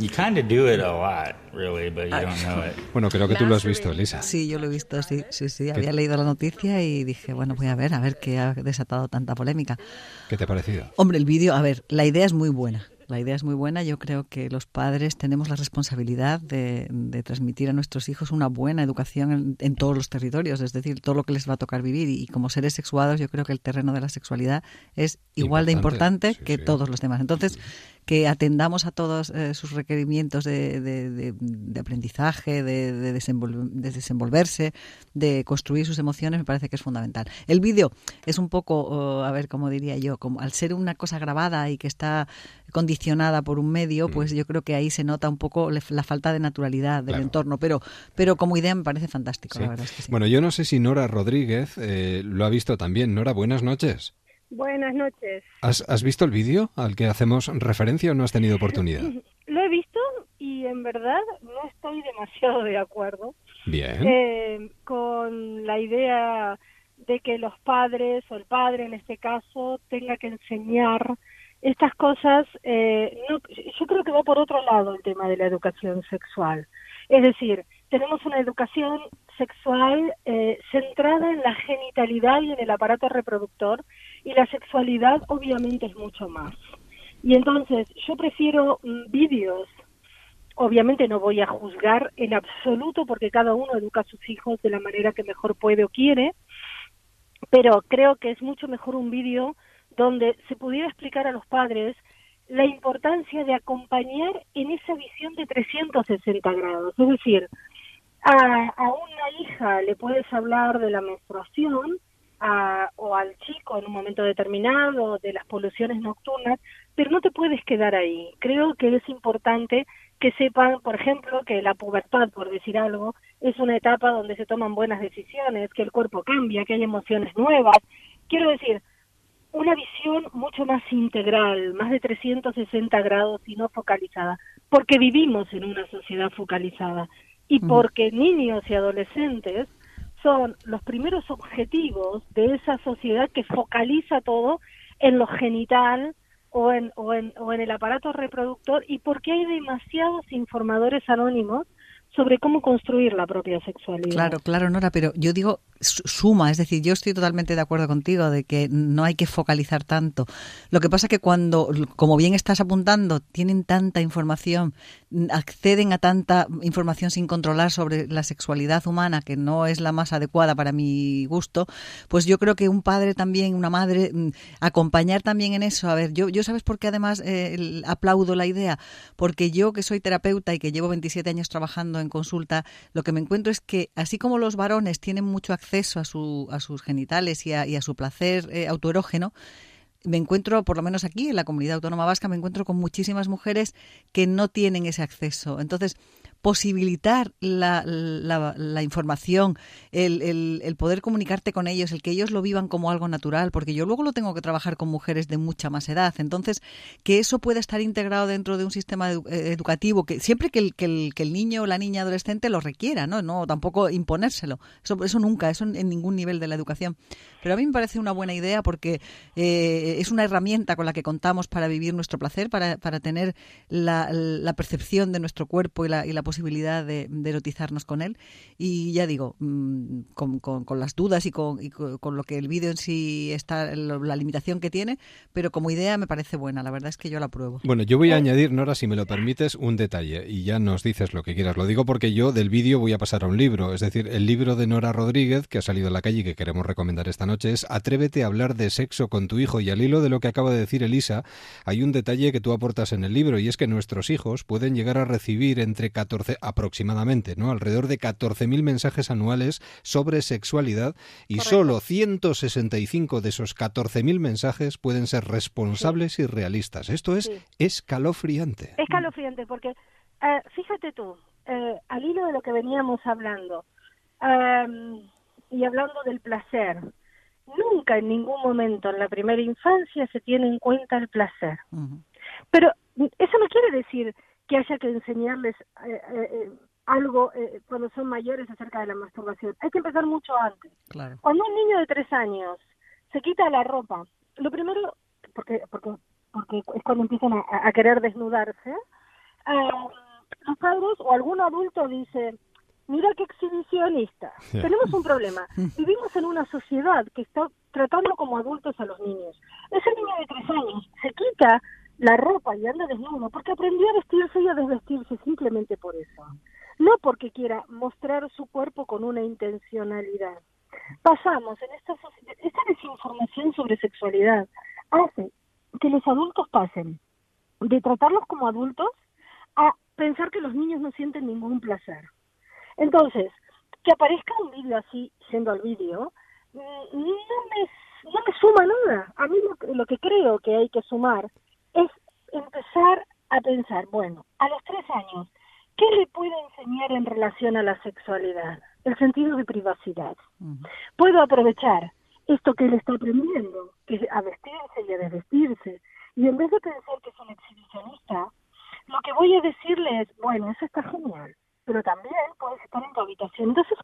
[SPEAKER 9] You kind of do it a lot, really, but you don't know it. (laughs)
[SPEAKER 1] Bueno, creo que tú lo has visto, Lisa.
[SPEAKER 11] Sí, yo lo he visto, sí, sí, sí. Había leído la noticia y dije, bueno, voy a ver, a ver qué ha desatado tanta polémica.
[SPEAKER 1] ¿Qué te ha parecido?
[SPEAKER 11] Hombre, el vídeo, a ver, la idea es muy buena. La idea es muy buena. Yo creo que los padres tenemos la responsabilidad de, transmitir a nuestros hijos una buena educación en, todos los territorios, es decir, todo lo que les va a tocar vivir. Y, como seres sexuados, yo creo que el terreno de la sexualidad es igual de importante que todos los demás. Entonces, que atendamos a todos eh, sus requerimientos de, aprendizaje, de, desenvolverse, de construir sus emociones, me parece que es fundamental. El vídeo es un poco, oh, a ver, cómo diría yo, como al ser una cosa grabada y que está condicionada por un medio, mm. pues yo creo que ahí se nota un poco la falta de naturalidad del entorno, pero, pero como idea me parece fantástico, la verdad.
[SPEAKER 1] Bueno, yo no sé si Nora Rodríguez eh, lo ha visto también. Nora, buenas noches.
[SPEAKER 15] Buenas noches.
[SPEAKER 1] ¿Has, visto el vídeo al que hacemos referencia o no has tenido oportunidad? (laughs)
[SPEAKER 15] Lo he visto y
[SPEAKER 8] en verdad no estoy demasiado de acuerdo
[SPEAKER 1] Bien.
[SPEAKER 8] Eh, con la idea de que los padres o el padre en este caso tenga que enseñar estas cosas. Eh, yo creo que va por otro lado el tema de la educación sexual. Es decir, tenemos una educación sexual eh, centrada en la genitalidad y en el aparato reproductor y la sexualidad obviamente es mucho más. Y entonces yo prefiero mm, vídeos, obviamente no voy a juzgar en absoluto porque cada uno educa a sus hijos de la manera que mejor puede o quiere, pero creo que es mucho mejor un vídeo donde se pudiera explicar a los padres la importancia de acompañar en esa visión de 360 grados. Es decir, a, a una hija le puedes hablar de la menstruación, o al chico en un momento determinado de las poluciones nocturnas, pero no te puedes quedar ahí. Creo que es importante que sepan, por ejemplo, que la pubertad, por decir algo, es una etapa donde se toman buenas decisiones, que el cuerpo cambia, que hay emociones nuevas. Quiero decir, una visión mucho más integral, más de 360 grados y no focalizada, porque vivimos en una sociedad focalizada y porque niños y adolescentes son los primeros objetivos de esa sociedad que focaliza todo en lo genital o en, o en, o en el aparato reproductor y porque hay demasiados informadores anónimos sobre cómo construir la propia sexualidad.
[SPEAKER 11] Claro, claro, Nora, pero yo digo suma, es decir, yo estoy totalmente de acuerdo contigo de que no hay que focalizar tanto. Lo que pasa es que cuando, como bien estás apuntando, tienen tanta información, acceden a tanta información sin controlar sobre la sexualidad humana, que no es la más adecuada para mi gusto, pues yo creo que un padre también, una madre, mm, acompañar también en eso. A ver, yo, yo sabes por qué además eh, aplaudo la idea, porque yo que soy terapeuta y que llevo 27 años trabajando en consulta, lo que me encuentro es que así como los varones tienen mucho acceso a, su, a sus genitales y a, y a su placer eh, autoerógeno, me encuentro, por lo menos aquí en la comunidad autónoma vasca, me encuentro con muchísimas mujeres que no tienen ese acceso. Entonces, posibilitar la, la, información, el, el, poder comunicarte con ellos, el que ellos lo vivan como algo natural, porque yo luego lo tengo que trabajar con mujeres de mucha más edad. Entonces, que eso pueda estar integrado dentro de un sistema eh, educativo, que siempre que el, que el, que el niño o la niña adolescente lo requiera, ¿no? No, tampoco imponérselo. Eso, eso nunca, eso en ningún nivel de la educación. Pero a mí me parece una buena idea porque eh, es una herramienta con la que contamos para vivir nuestro placer, para, para tener la, la percepción de nuestro cuerpo y la, y la posibilidad de, erotizarnos con él. Y ya digo, mm, con, con, las dudas y con, con, lo que el vídeo en sí está, la limitación que tiene, pero como idea me parece buena. La verdad es que yo la apruebo.
[SPEAKER 1] Bueno, yo voy a añadir, Nora, si me lo permites, un detalle y ya nos dices lo que quieras. Lo digo porque yo del vídeo voy a pasar a un libro, es decir, el libro de Nora Rodríguez que ha salido a la calle y que queremos recomendar esta noche es Atrévete a hablar de sexo con tu hijo. Y al hilo de lo que acaba de decir Elisa, hay un detalle que tú aportas en el libro y es que nuestros hijos pueden llegar a recibir entre 14 aproximadamente, ¿no? Alrededor de 14.000 mensajes anuales sobre sexualidad y solo 165 de esos 14.000 mensajes pueden ser responsables y realistas. Esto es escalofriante.
[SPEAKER 8] Escalofriante porque eh, fíjate tú, eh, al hilo de lo que veníamos hablando em, y hablando del placer, nunca en ningún momento en la primera infancia se tiene en cuenta el placer. Pero eso no quiere decir que haya que enseñarles eh, eh, eh, algo cuando son mayores acerca de la masturbación. Hay que empezar mucho antes. Cuando un niño de tres años se quita la ropa, lo primero, porque porque porque es cuando empiezan a, querer desnudarse, los padres o algún adulto dice, mira qué exhibicionista. (laughs) Tenemos un problema. (laughs) Vivimos en una sociedad que está tratando como adultos a los niños. Ese niño de tres años se quita la ropa y anda desnudo porque aprendió a vestirse y a desvestirse simplemente por eso. No porque quiera mostrar su cuerpo con una intencionalidad. Pasamos en esta, esta desinformación sobre sexualidad hace que los adultos pasen de tratarlos como adultos a pensar que los niños no sienten ningún placer. Entonces, que aparezca un vídeo así, siendo el vídeo, mm, no me, no me suma nada. A mí lo que creo que hay que sumar es empezar a pensar, bueno, a los tres años, ¿qué le puedo enseñar en relación a la sexualidad? El sentido de privacidad. Puedo aprovechar esto que él está aprendiendo, que es a vestirse y a desvestirse, y en vez de pensar que es un exhibicionista, lo que voy a decirle es, bueno, eso está genial, pero también puedes estar en tu habitación. Entonces,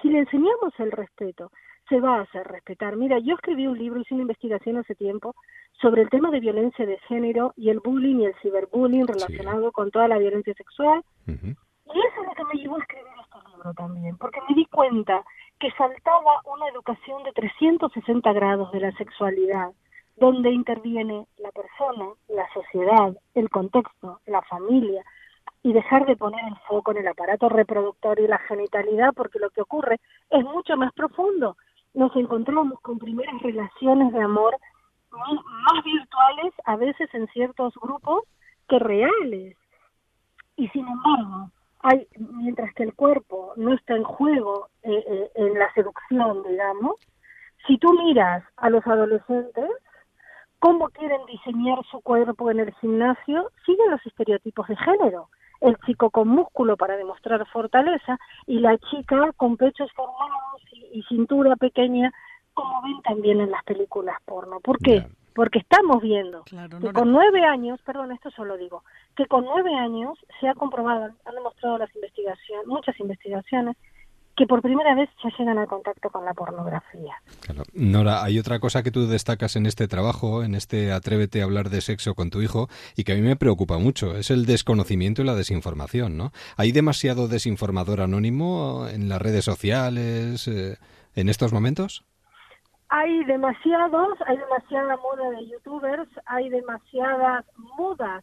[SPEAKER 8] si le enseñamos el respeto, se va a hacer respetar. Mira, yo escribí un libro, hice una investigación hace tiempo sobre el tema de violencia de género y el bullying y el ciberbullying relacionado con toda la violencia sexual. Y eso es lo que me llevó a escribir este libro también, porque me di cuenta que faltaba una educación de 360 grados de la sexualidad, donde interviene la persona, la sociedad, el contexto, la familia, y dejar de poner el foco en el aparato reproductor y la genitalidad, porque lo que ocurre es mucho más profundo nos encontramos con primeras relaciones de amor más virtuales a veces en ciertos grupos que reales. Y sin embargo, hay, mientras que el cuerpo no está en juego eh, eh, en la seducción, digamos, si tú miras a los adolescentes, cómo quieren diseñar su cuerpo en el gimnasio, siguen los estereotipos de género. El chico con músculo para demostrar fortaleza y la chica con pechos formados y cintura pequeña, como ven también en las películas porno. ¿Por qué? Porque estamos viendo que con nueve años, perdón, esto solo digo, que con nueve años se ha comprobado, han demostrado las investigaciones, muchas investigaciones, que por primera vez ya llegan al contacto con la pornografía.
[SPEAKER 1] Nora, hay otra cosa que tú destacas en este trabajo, en este Atrévete a hablar de sexo con tu hijo, y que a mí me preocupa mucho, es el desconocimiento y la desinformación, ¿no? ¿Hay demasiado desinformador anónimo en las redes sociales eh, en estos momentos?
[SPEAKER 8] Hay demasiados, hay demasiada moda de youtubers, hay demasiadas modas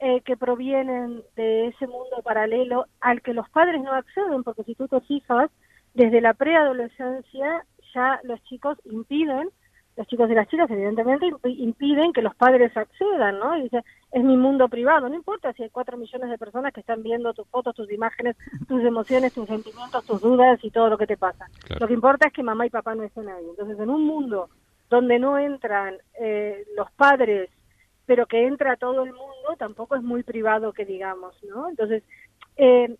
[SPEAKER 8] eh, que provienen de ese mundo paralelo al que los padres no acceden, porque si tú te fijas, desde la preadolescencia ya los chicos impiden, los chicos y las chicas evidentemente impiden que los padres accedan, ¿no? Y dice, es mi mundo privado, no importa si hay cuatro millones de personas que están viendo tus fotos, tus imágenes, tus emociones, tus sentimientos, tus dudas y todo lo que te pasa. Lo que importa es que mamá y papá no estén ahí. Entonces, en un mundo donde no entran eh, los padres pero que entra todo el mundo tampoco es muy privado que digamos, ¿no? Entonces, eh,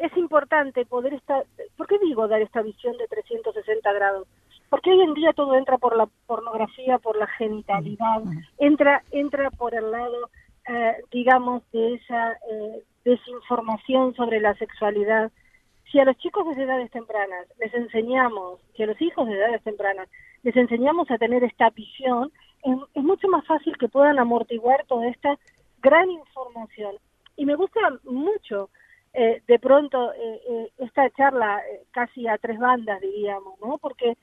[SPEAKER 8] es importante poder estar, ¿por qué digo dar esta visión de 360 grados? Porque hoy en día todo entra por la pornografía, por la genitalidad, entra, entra por el lado, eh, digamos, de esa eh, desinformación sobre la sexualidad. Si a los chicos de edades tempranas les enseñamos, si a los hijos de edades tempranas les enseñamos a tener esta visión, es, mucho más fácil que puedan amortiguar toda esta gran información. Y me gusta mucho eh, de pronto eh, eh, esta charla casi a tres bandas, diríamos, ¿no? Porque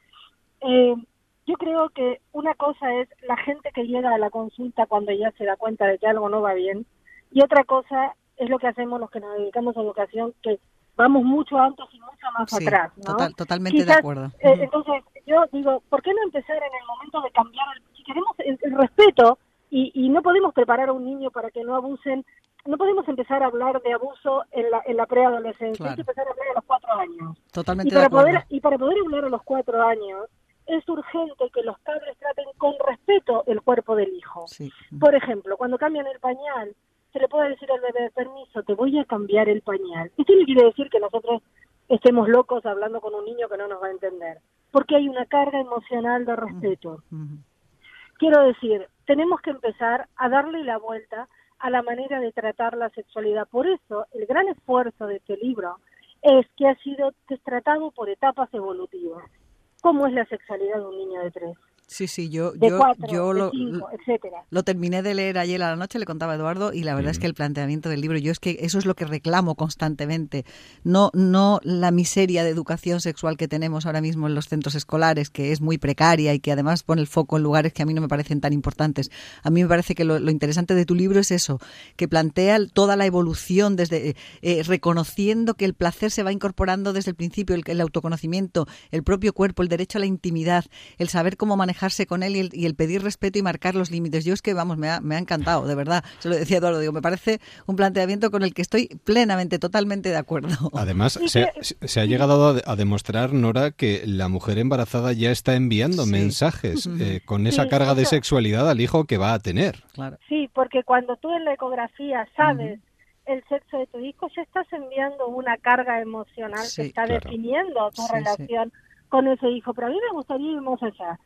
[SPEAKER 8] yo creo que una cosa es la gente que llega a la consulta cuando ya se da cuenta de que algo no va bien y otra cosa es lo que hacemos los que nos dedicamos a educación, que vamos mucho antes y mucho más atrás. ¿no?
[SPEAKER 11] Total, totalmente de acuerdo.
[SPEAKER 8] entonces, yo digo, ¿por qué no empezar en el momento de cambiar el queremos el, respeto y, y, no podemos preparar a un niño para que no abusen, no podemos empezar a hablar de abuso en la, en la preadolescencia, hay que empezar a hablar a los cuatro años.
[SPEAKER 11] Totalmente
[SPEAKER 8] y para
[SPEAKER 11] de.
[SPEAKER 8] Poder, y para poder hablar a los cuatro años, es urgente que los padres traten con respeto el cuerpo del hijo. Por ejemplo, cuando cambian el pañal, se le puede decir al bebé, permiso, te voy a cambiar el pañal. Esto no quiere decir que nosotros estemos locos hablando con un niño que no nos va a entender, porque hay una carga emocional de respeto. Quiero decir, tenemos que empezar a darle la vuelta a la manera de tratar la sexualidad. Por eso, el gran esfuerzo de este libro es que ha sido tratado por etapas evolutivas. ¿Cómo es la sexualidad de un niño de tres?
[SPEAKER 11] Sí, sí, yo, yo, lo, lo, terminé de leer ayer a la noche, le contaba a Eduardo, y la verdad es que el planteamiento del libro, yo es que eso es lo que reclamo constantemente, no, no la miseria de educación sexual que tenemos ahora mismo en los centros escolares, que es muy precaria y que además pone el foco en lugares que a mí no me parecen tan importantes. A mí me parece que lo, interesante de tu libro es eso, que plantea toda la evolución desde eh, reconociendo que el placer se va incorporando desde el principio, el, el autoconocimiento, el propio cuerpo, el derecho a la intimidad, el saber cómo manejar con él y el, pedir respeto y marcar los límites. Yo es que, vamos, me ha, me ha encantado, de verdad. Se lo decía Eduardo, digo, me parece un planteamiento con el que estoy plenamente, totalmente de acuerdo.
[SPEAKER 1] Además, se, ha llegado a, demostrar, Nora, que la mujer embarazada ya está enviando mensajes eh, con esa carga de sexualidad al hijo que va a tener.
[SPEAKER 11] Claro.
[SPEAKER 8] Sí, porque cuando tú en la ecografía sabes el sexo de tu hijo, ya estás enviando una carga emocional que está definiendo tu relación con ese hijo. Pero a mí me gustaría ir más allá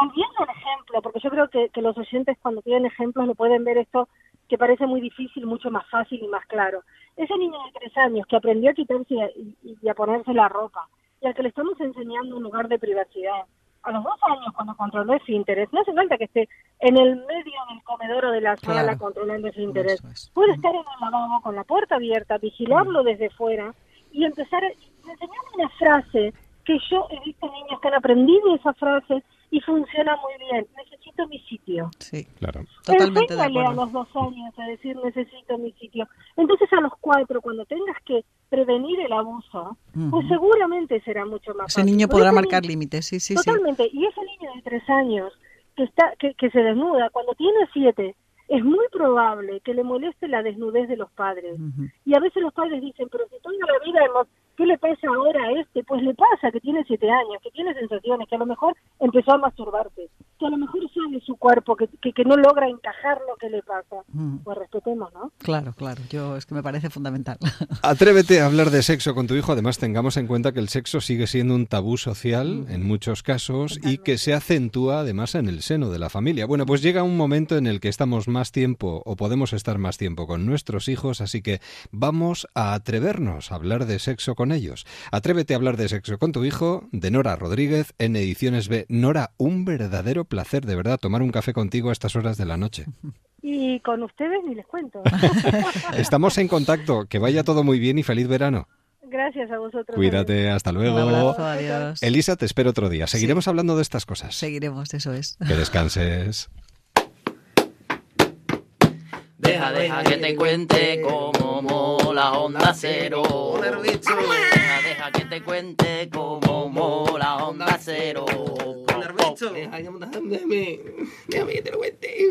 [SPEAKER 8] volviendo al ejemplo, porque yo creo que, los oyentes cuando tienen ejemplos lo pueden ver esto que parece muy difícil, mucho más fácil y más claro. Ese niño de tres años que aprendió a quitarse y, a ponerse la ropa, y al que le estamos enseñando un lugar de privacidad, a los dos años cuando controló ese interés, no hace falta que esté en el medio del comedor o de la sala controlando ese interés. Puede estar en el lavabo con la puerta abierta, vigilarlo desde fuera y empezar a enseñarle una frase que yo he visto niños que han aprendido esa frase y funciona muy bien. Necesito mi sitio.
[SPEAKER 11] Sí, claro. Totalmente de
[SPEAKER 8] a los dos años a decir necesito mi sitio. Entonces a los cuatro, cuando tengas que prevenir el abuso, pues seguramente será mucho más
[SPEAKER 11] Ese niño podrá marcar límites, sí, sí,
[SPEAKER 8] Totalmente. Y ese niño de tres años que, está, que, que se desnuda, cuando tiene siete, es muy probable que le moleste la desnudez de los padres. Y a veces los padres dicen, pero si toda la vida hemos ¿Qué le pasa ahora a este? Pues le pasa que tiene siete años, que tiene sensaciones, que a lo mejor empezó a masturbarse, que a lo mejor sabe su cuerpo, que, que, no logra encajar lo que le pasa. Mm. Pues respetemos, ¿no?
[SPEAKER 11] Claro, claro. Yo es que me parece fundamental. (laughs)
[SPEAKER 1] Atrévete a hablar de sexo con tu hijo. Además, tengamos en cuenta que el sexo sigue siendo un tabú social mm. en muchos casos y que se acentúa además en el seno de la familia. Bueno, pues llega un momento en el que estamos más tiempo o podemos estar más tiempo con nuestros hijos, así que vamos a atrevernos a hablar de sexo con ellos. Atrévete a hablar de sexo con tu hijo, de Nora Rodríguez, en Ediciones B. Nora, un verdadero placer, de verdad, tomar un café contigo a estas horas de la noche.
[SPEAKER 8] Y con ustedes ni les cuento. (laughs)
[SPEAKER 1] Estamos en contacto, que vaya todo muy bien y feliz verano.
[SPEAKER 8] Gracias a vosotros.
[SPEAKER 1] Cuídate, hasta luego. Elisa, te espero otro día. Seguiremos hablando de estas cosas.
[SPEAKER 11] Seguiremos, eso es.
[SPEAKER 1] Que descanses.
[SPEAKER 13] Deja, deja que te cuente cómo mola Onda Cero. Deja, deja que te cuente cómo mola Onda Cero. Deja que te lo cuente.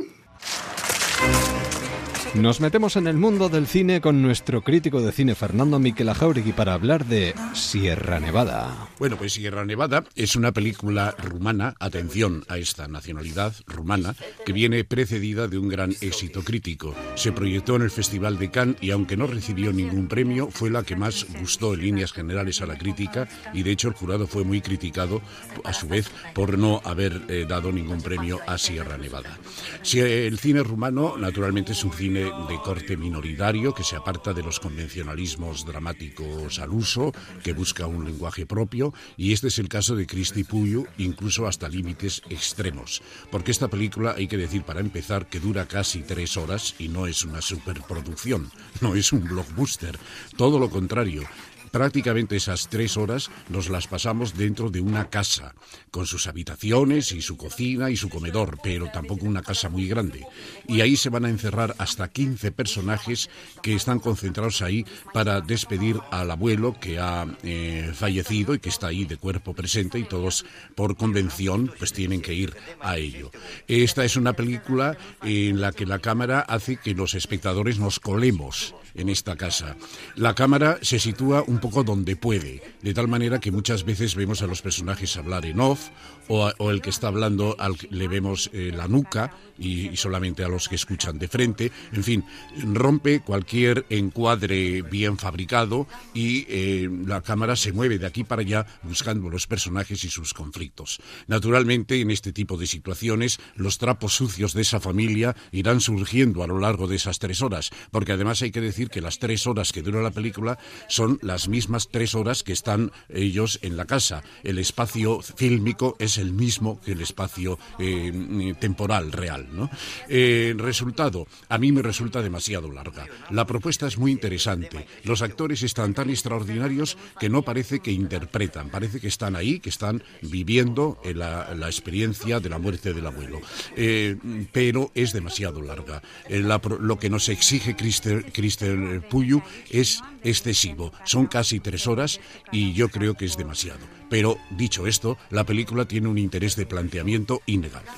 [SPEAKER 1] Nos metemos en el mundo del cine con nuestro crítico de cine Fernando Miquel Jauregui para hablar de Sierra Nevada.
[SPEAKER 14] Bueno, pues Sierra Nevada es una película rumana, atención a esta nacionalidad rumana, que viene precedida de un gran éxito crítico. Se proyectó en el Festival de Cannes y aunque no recibió ningún premio, fue la que más gustó en líneas generales a la crítica y de hecho el jurado fue muy criticado a su vez por no haber eh, dado ningún premio a Sierra Nevada. Si el cine rumano naturalmente es un cine de corte minoritario que se aparta de los convencionalismos dramáticos al uso, que busca un lenguaje propio, y este es el caso de Cristi Puyo, incluso hasta límites extremos. Porque esta película, hay que decir para empezar, que dura casi tres horas y no es una superproducción, no es un blockbuster, todo lo contrario, Prácticamente esas tres horas nos las pasamos dentro de una casa, con sus habitaciones y su cocina y su comedor, pero tampoco una casa muy grande. Y ahí se van a encerrar hasta 15 personajes que están concentrados ahí para despedir al abuelo que ha eh, fallecido y que está ahí de cuerpo presente y todos por convención pues tienen que ir a ello. Esta es una película en la que la cámara hace que los espectadores nos colemos en esta casa. La cámara se sitúa un poco donde puede, de tal manera que muchas veces vemos a los personajes hablar en off o, el que está hablando al, le vemos eh, la nuca y, solamente a los que escuchan de frente. En fin, rompe cualquier encuadre bien fabricado y eh, la cámara se mueve de aquí para allá buscando los personajes y sus conflictos. Naturalmente, en este tipo de situaciones, los trapos sucios de esa familia irán surgiendo a lo largo de esas tres horas, porque además hay que decir que las tres horas que dura la película son las mismas tres horas que están ellos en la casa. El espacio fílmico es el mismo que el espacio eh, temporal real. ¿no? Eh, resultado, a mí me resulta demasiado larga. La propuesta es muy interesante. Los actores están tan extraordinarios que no parece que interpretan, parece que están ahí, que están viviendo la, experiencia de la muerte del abuelo. Eh, pero es demasiado larga. lo que nos exige Christer Puyu es excesivo. Son casi tres horas y yo creo que es demasiado. Pero, dicho esto, la película tiene un interés de planteamiento innegable.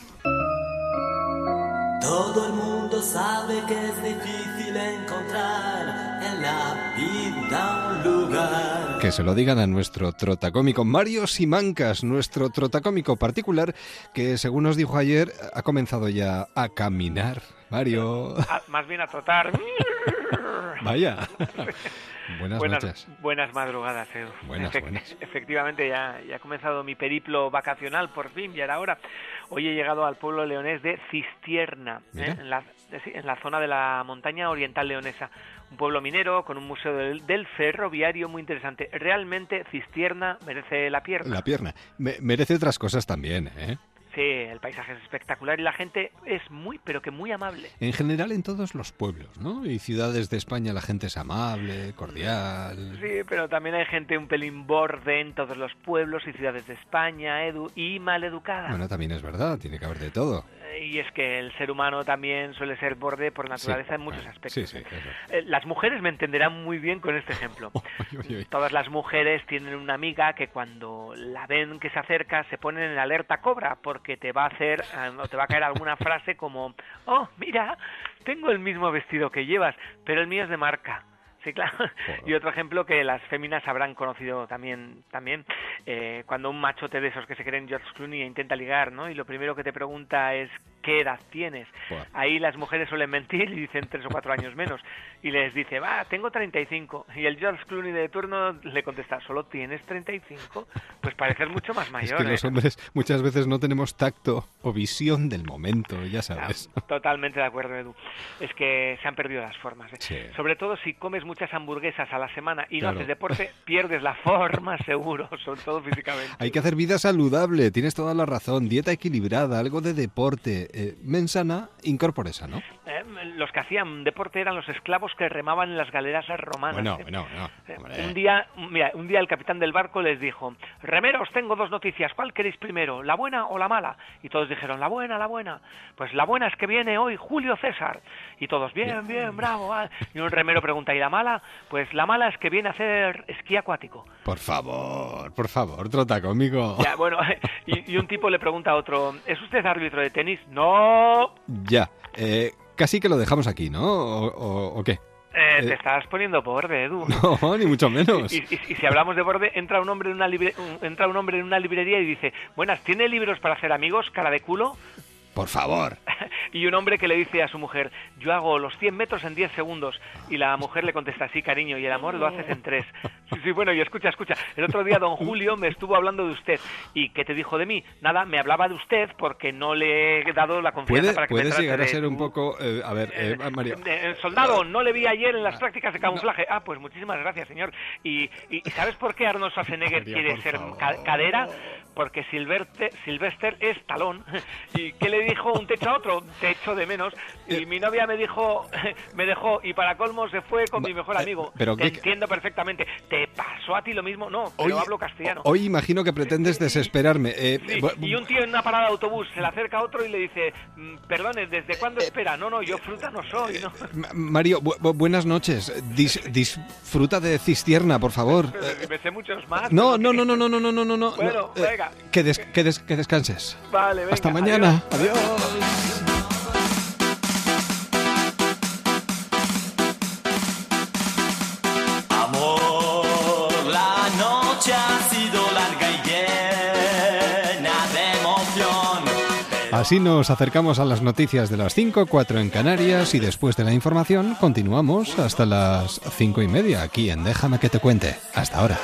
[SPEAKER 15] Todo el mundo sabe que es difícil encontrar en la vida un lugar.
[SPEAKER 1] Que se lo digan a nuestro trotacómico Mario Simancas, nuestro trotacómico particular, que según nos dijo ayer, ha comenzado ya a caminar. Mario.
[SPEAKER 16] más bien a trotar. (laughs) (laughs)
[SPEAKER 1] Vaya. Buenas,
[SPEAKER 16] noches. Buenas madrugadas, Edu.
[SPEAKER 1] Buenas, (laughs)
[SPEAKER 16] Efectivamente, ya, ya ha comenzado mi periplo vacacional, por fin, ya era hora. Hoy he llegado al pueblo leonés de Cistierna, ¿eh? en, la, en la zona de la montaña oriental leonesa. Un pueblo minero con un museo del, del ferroviario muy interesante. Realmente Cistierna merece la pierna.
[SPEAKER 1] La pierna. merece otras cosas también, ¿eh?
[SPEAKER 16] Sí, el paisaje es espectacular y la gente es muy, pero que muy amable.
[SPEAKER 1] En general en todos los pueblos, ¿no? Y ciudades de España la gente es amable, cordial.
[SPEAKER 16] Sí, pero también hay gente un pelín borde en todos los pueblos y ciudades de España, Edu, y mal educada.
[SPEAKER 1] Bueno, también es verdad, tiene que haber de todo
[SPEAKER 16] y es que el ser humano también suele ser borde por naturaleza en muchos aspectos. Eh, las mujeres me entenderán muy bien con este ejemplo. (laughs) Todas las mujeres tienen una amiga que cuando la ven que se acerca se ponen en alerta cobra porque te va a hacer eh, o te va a caer alguna frase como, oh, mira, tengo el mismo vestido que llevas, pero el mío es de marca. Sí, claro. Y otro ejemplo que las féminas habrán conocido también, también eh, cuando un machote de esos que se creen George Clooney intenta ligar, ¿no? Y lo primero que te pregunta es ¿qué edad tienes? Ahí las mujeres suelen mentir y dicen tres o cuatro años menos. Y les dice, va, tengo 35. Y el George Clooney de turno le contesta, ¿solo tienes 35? Pues parecer mucho más mayor.
[SPEAKER 1] Es que los
[SPEAKER 16] ¿eh?
[SPEAKER 1] hombres muchas veces no tenemos tacto o visión del momento, ya sabes.
[SPEAKER 16] totalmente de acuerdo, Edu. Es que se han perdido las formas. ¿eh? Sobre todo si comes muchas hamburguesas a la semana y no haces deporte, (laughs) pierdes la forma seguro, sobre todo físicamente.
[SPEAKER 1] Hay que hacer vida saludable, tienes toda la razón. Dieta equilibrada, algo de deporte eh, mensana incorpore sano.
[SPEAKER 16] Eh, los que hacían deporte eran los esclavos que remaban en las galeras romanas.
[SPEAKER 1] Bueno, bueno,
[SPEAKER 16] un día, mira, un día el capitán del barco les dijo, remeros, tengo dos noticias, ¿cuál queréis primero, la buena o la mala? Y todos dijeron, la buena, la buena. Pues la buena es que viene hoy Julio César. Y todos, bien, bien, bravo. Y un remero pregunta, ¿y la mala? Pues la mala es que viene a hacer esquí acuático.
[SPEAKER 1] Por favor, por favor, trota conmigo.
[SPEAKER 16] Ya, bueno, (laughs) y, un tipo le pregunta a otro, ¿es usted árbitro de tenis? No.
[SPEAKER 1] Ya, eh, casi que lo dejamos aquí, ¿no? ¿O, qué?
[SPEAKER 16] Eh, te eh, estás poniendo borde, Edu. (laughs)
[SPEAKER 1] No, ni mucho menos. (laughs)
[SPEAKER 16] Y, si hablamos de borde, entra un hombre en una entra un hombre en una librería y dice, buenas, ¿tiene libros para hacer amigos, cara de culo?
[SPEAKER 1] Por favor. (laughs)
[SPEAKER 16] y un hombre que le dice a su mujer, yo hago los 100 metros en 10 segundos. Y la mujer le contesta, sí, cariño, y el amor lo haces en 3. Sí, sí, bueno, y escucha, escucha. El otro día don Julio me estuvo hablando de usted. ¿Y qué te dijo de mí? Nada, me hablaba de usted porque no le he dado la confianza para que
[SPEAKER 1] puedes
[SPEAKER 16] me
[SPEAKER 1] llegar a ser un poco... Eh, a ver, eh, eh María...
[SPEAKER 16] soldado, no le vi ayer en las prácticas de camuflaje. Ah, pues muchísimas gracias, señor. ¿Y, y ¿sabes por qué Arnold Schwarzenegger quiere ser cadera? Porque Sylvester es talón. (laughs) ¿Y qué le dijo un techo a otro, te techo de menos, y eh, mi novia me dijo, (laughs) me dejó, y para colmo se fue con mi mejor eh, amigo. Pero, te entiendo perfectamente. ¿Te pasó a ti lo mismo? No, hoy, pero hablo castellano.
[SPEAKER 1] Hoy imagino que pretendes desesperarme. Eh,
[SPEAKER 16] y un tío en una parada de autobús se le acerca a otro y le dice, mm, perdone, ¿desde cuándo espera? No, no, yo fruta no soy. No.
[SPEAKER 1] Mario, bu buenas noches. Dis disfruta de cistierna, por favor. (laughs)
[SPEAKER 16] Me sé muchos más.
[SPEAKER 1] No, no, no, (laughs) no, no, no, no, no.
[SPEAKER 16] Bueno, eh, venga.
[SPEAKER 1] Que, des que, des que descanses.
[SPEAKER 16] Vale, venga.
[SPEAKER 1] Hasta mañana.
[SPEAKER 16] adiós.
[SPEAKER 1] Así nos acercamos a las noticias de las 5, 4 en Canarias y después de la información continuamos hasta las 5 y media aquí en Déjame que te cuente. Hasta ahora.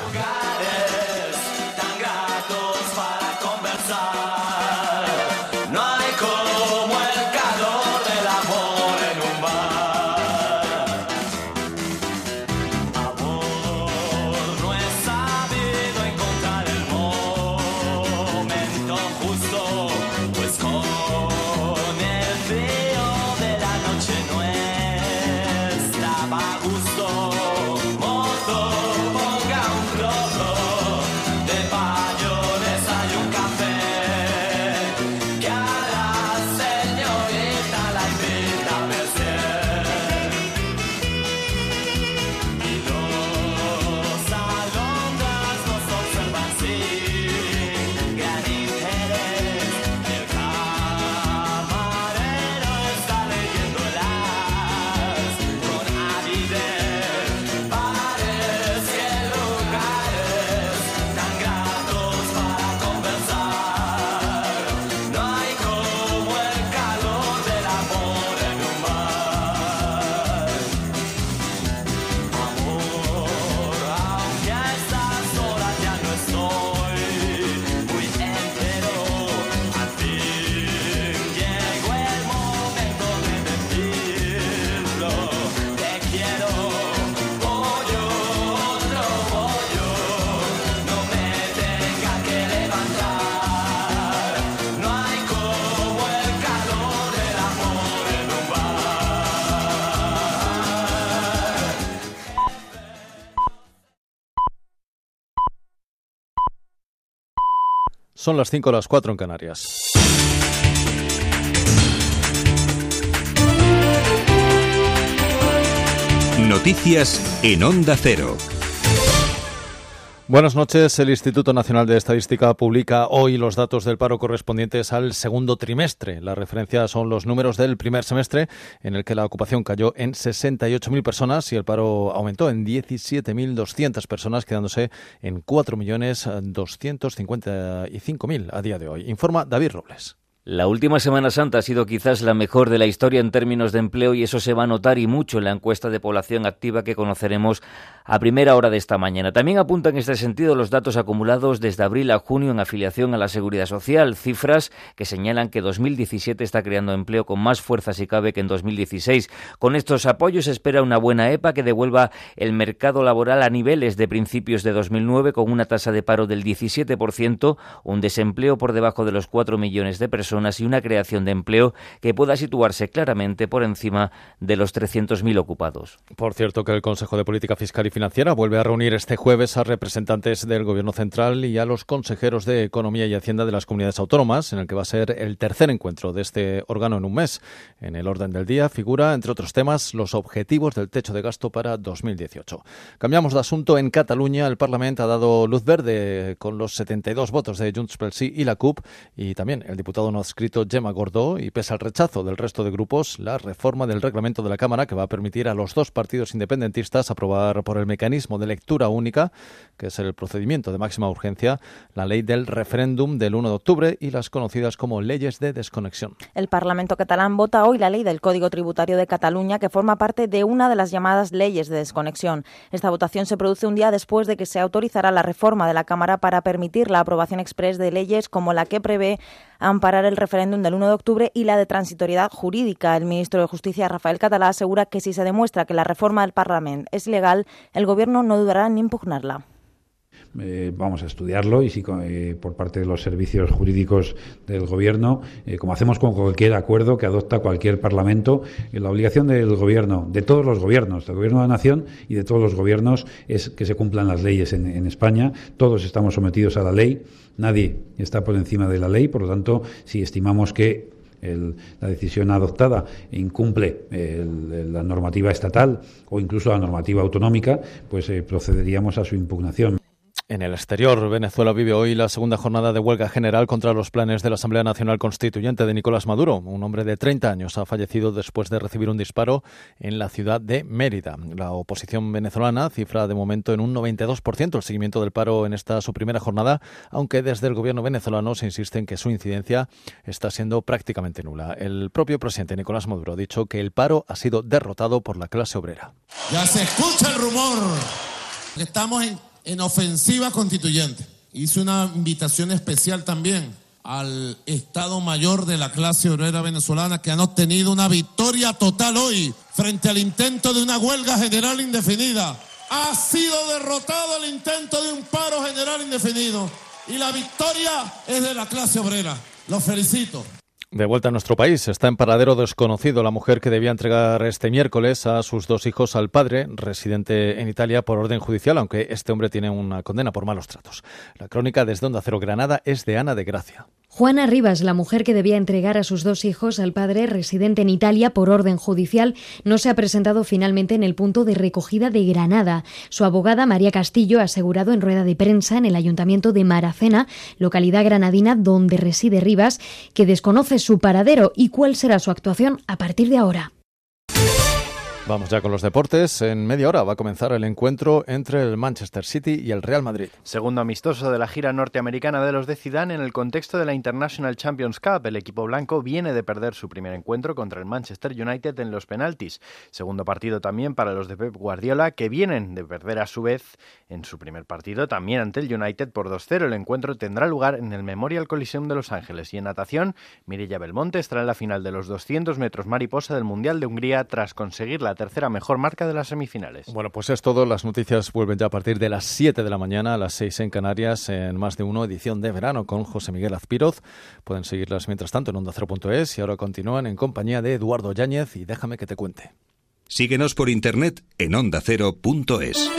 [SPEAKER 17] Son las 5 o las 4 en Canarias.
[SPEAKER 4] Noticias en Onda Cero.
[SPEAKER 17] Buenas noches. El Instituto Nacional de Estadística publica hoy los datos del paro correspondientes al segundo trimestre. La referencia son los números del primer semestre, en el que la ocupación cayó en 68.000 personas y el paro aumentó en 17.200 personas, quedándose en 4.255.000 a día de hoy. Informa David Robles.
[SPEAKER 18] La última Semana Santa ha sido quizás la mejor de la historia en términos de empleo y eso se va a notar y mucho en la encuesta de población activa que conoceremos a primera hora de esta mañana. También apuntan en este sentido los datos acumulados desde abril a junio en afiliación a la Seguridad Social, cifras que señalan que 2017 está creando empleo con más fuerza si cabe que en 2016. Con estos apoyos se espera una buena EPA que devuelva el mercado laboral a niveles de principios de 2009 con una tasa de paro del 17%, un desempleo por debajo de los 4 millones de personas y una creación de empleo que pueda situarse claramente por encima de los 300.000 ocupados.
[SPEAKER 17] Por cierto, que el Consejo de Política Fiscal y Financiera vuelve a reunir este jueves a representantes del Gobierno Central y a los consejeros de Economía y Hacienda de las comunidades autónomas, en el que va a ser el tercer encuentro de este órgano en un mes. En el orden del día figura, entre otros temas, los objetivos del techo de gasto para 2018. Cambiamos de asunto. En Cataluña, el Parlamento ha dado luz verde con los 72 votos de Junts pel Sí y la CUP y también el diputado no escrito Gemma Gordó y pese al rechazo del resto de grupos, la reforma del reglamento de la Cámara que va a permitir a los dos partidos independentistas aprobar por el mecanismo de lectura única, que es el procedimiento de máxima urgencia, la ley del referéndum del 1 de octubre y las conocidas como leyes de desconexión.
[SPEAKER 19] El Parlamento catalán vota hoy la ley del Código Tributario de Cataluña que forma parte de una de las llamadas leyes de desconexión. Esta votación se produce un día después de que se autorizara la reforma de la Cámara para permitir la aprobación express de leyes como la que prevé amparar el referéndum del 1 de octubre y la de transitoriedad jurídica. El ministro de Justicia, Rafael Catalá, asegura que si se demuestra que la reforma del Parlamento es ilegal, el Gobierno no dudará en impugnarla.
[SPEAKER 20] Eh, vamos a estudiarlo y si eh, por parte de los servicios jurídicos del Gobierno, eh, como hacemos con cualquier acuerdo que adopta cualquier Parlamento, la obligación del Gobierno, de todos los gobiernos, del Gobierno de la Nación y de todos los gobiernos, es que se cumplan las leyes en, España. Todos estamos sometidos a la ley, nadie está por encima de la ley, por lo tanto, si estimamos que la decisión adoptada incumple la normativa estatal o incluso la normativa autonómica, pues procederíamos a su impugnación.
[SPEAKER 17] En el exterior, Venezuela vive hoy la segunda jornada de huelga general contra los planes de la Asamblea Nacional Constituyente de Nicolás Maduro. Un hombre de 30 años ha fallecido después de recibir un disparo en la ciudad de Mérida. La oposición venezolana cifra de momento en un 92% el seguimiento del paro en esta su primera jornada, aunque desde el gobierno venezolano se insiste en que su incidencia está siendo prácticamente nula. El propio presidente Nicolás Maduro ha dicho que el paro ha sido derrotado por la clase obrera.
[SPEAKER 21] Ya se escucha el rumor. Estamos en en ofensiva constituyente. Hice una invitación especial también al Estado Mayor de la clase obrera venezolana que han obtenido una victoria total hoy frente al intento de una huelga general indefinida. Ha sido derrotado el intento de un paro general indefinido y la victoria es de la clase obrera. Los felicito.
[SPEAKER 17] De vuelta a nuestro país, está en paradero desconocido la mujer que debía entregar este miércoles a sus dos hijos al padre, residente en Italia por orden judicial, aunque este hombre tiene una condena por malos tratos. La crónica desde Onda Cero Granada es de Ana de Gracia.
[SPEAKER 22] Juana Rivas, la mujer que debía entregar a sus dos hijos al padre residente en Italia por orden judicial, no se ha presentado finalmente en el punto de recogida de Granada. Su abogada, María Castillo, ha asegurado en rueda de prensa en el ayuntamiento de Maracena, localidad granadina donde reside Rivas, que desconoce su paradero y cuál será su actuación a partir de ahora.
[SPEAKER 17] Vamos ya con los deportes. En media hora va a comenzar el encuentro entre el Manchester City y el Real Madrid.
[SPEAKER 23] Segundo amistoso de la gira norteamericana de los de Zidane en el contexto de la International Champions Cup. El equipo blanco viene de perder su primer encuentro contra el Manchester United en los penaltis. Segundo partido también para los de Pep Guardiola que vienen de perder a su vez en su primer partido también ante el United por 2-0. El encuentro tendrá lugar en el Memorial Coliseum de Los Ángeles y en natación Mirella Belmonte estará en la final de los 200 metros mariposa del Mundial de Hungría tras conseguir la tercera mejor marca de las semifinales.
[SPEAKER 17] Bueno, pues es todo. Las noticias vuelven ya a partir de las 7 de la mañana, a las 6 en Canarias, en más de uno edición de verano con José Miguel Azpiroz. Pueden seguirlas mientras tanto en onda0.es y ahora continúan en compañía de Eduardo Yáñez y déjame que te cuente.
[SPEAKER 4] Síguenos por internet en ondacero.es.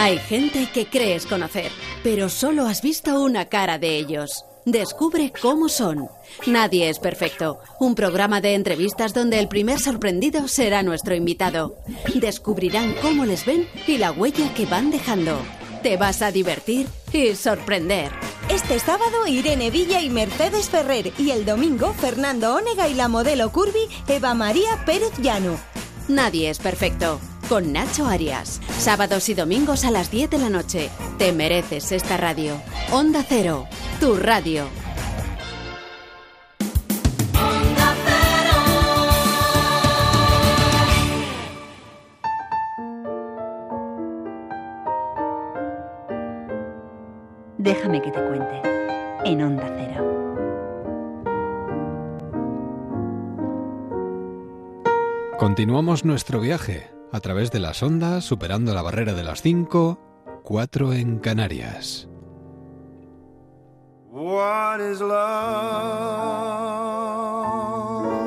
[SPEAKER 24] Hay gente que crees conocer, pero solo has visto una cara de ellos. Descubre cómo son. Nadie es perfecto. Un programa de entrevistas donde el primer sorprendido será nuestro invitado. Descubrirán cómo les ven y la huella que van dejando. Te vas a divertir y sorprender.
[SPEAKER 25] Este sábado Irene Villa y Mercedes Ferrer y el domingo Fernando Onega y la modelo curvy Eva María Pérez Llano.
[SPEAKER 24] Nadie es perfecto. Con Nacho Arias. Sábados y domingos a las 10 de la noche. Te mereces esta radio. Onda Cero. Tu radio.
[SPEAKER 26] Déjame que te cuente. En Onda Cero.
[SPEAKER 1] Continuamos nuestro viaje a través de las ondas, superando la barrera de las 5, 4 en Canarias.
[SPEAKER 10] What is love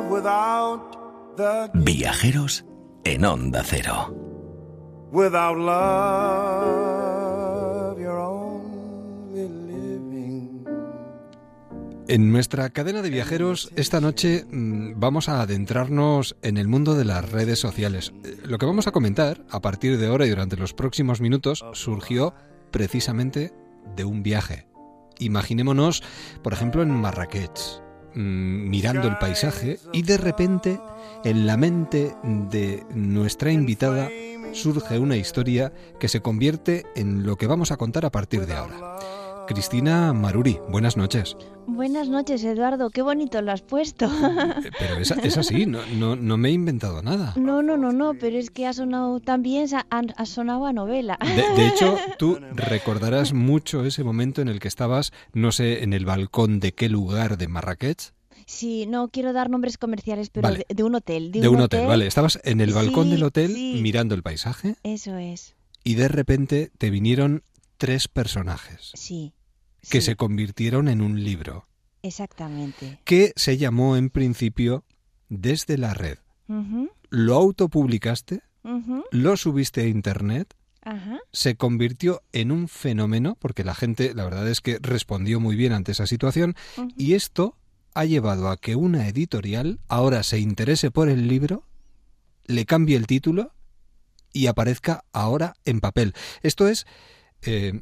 [SPEAKER 10] without the
[SPEAKER 4] Viajeros en Onda Cero.
[SPEAKER 10] without love
[SPEAKER 1] En nuestra cadena de viajeros, esta noche mm, vamos a adentrarnos en el mundo de las redes sociales. Eh, Lo que vamos a comentar a partir de ahora y durante los próximos minutos surgió precisamente de un viaje. Imaginémonos, por ejemplo, en Marrakech, mm, mirando el paisaje y de repente en la mente de nuestra invitada surge una historia que se convierte en lo que vamos a contar a partir de ahora. Cristina Maruri, buenas noches.
[SPEAKER 27] Buenas noches, Eduardo. Qué bonito lo has puesto.
[SPEAKER 1] Pero es, es así, no, no, no me he inventado nada.
[SPEAKER 27] No, no, no, no, pero es que ha sonado también, ha, ha sonado a novela.
[SPEAKER 1] De, de hecho, tú (laughs) recordarás mucho ese momento en el que estabas, no sé, en el balcón de qué lugar de Marrakech.
[SPEAKER 27] Sí, no quiero dar nombres comerciales, pero
[SPEAKER 1] Vale.
[SPEAKER 27] de, de un hotel. De,
[SPEAKER 1] De un hotel, vale. Estabas en el balcón
[SPEAKER 27] Sí,
[SPEAKER 1] del hotel
[SPEAKER 27] sí.
[SPEAKER 1] mirando el paisaje
[SPEAKER 27] Eso es,
[SPEAKER 1] y de repente te vinieron tres personajes
[SPEAKER 27] sí,
[SPEAKER 1] que se convirtieron en un libro
[SPEAKER 27] exactamente.
[SPEAKER 1] que se llamó en principio Desde la red. Lo autopublicaste, lo subiste a internet
[SPEAKER 27] Ajá.
[SPEAKER 1] se convirtió en un fenómeno, porque la gente, la verdad es que respondió muy bien ante esa situación, y esto ha llevado a que una editorial ahora se interese por el libro, le cambie el título y aparezca ahora en papel. Esto es eh,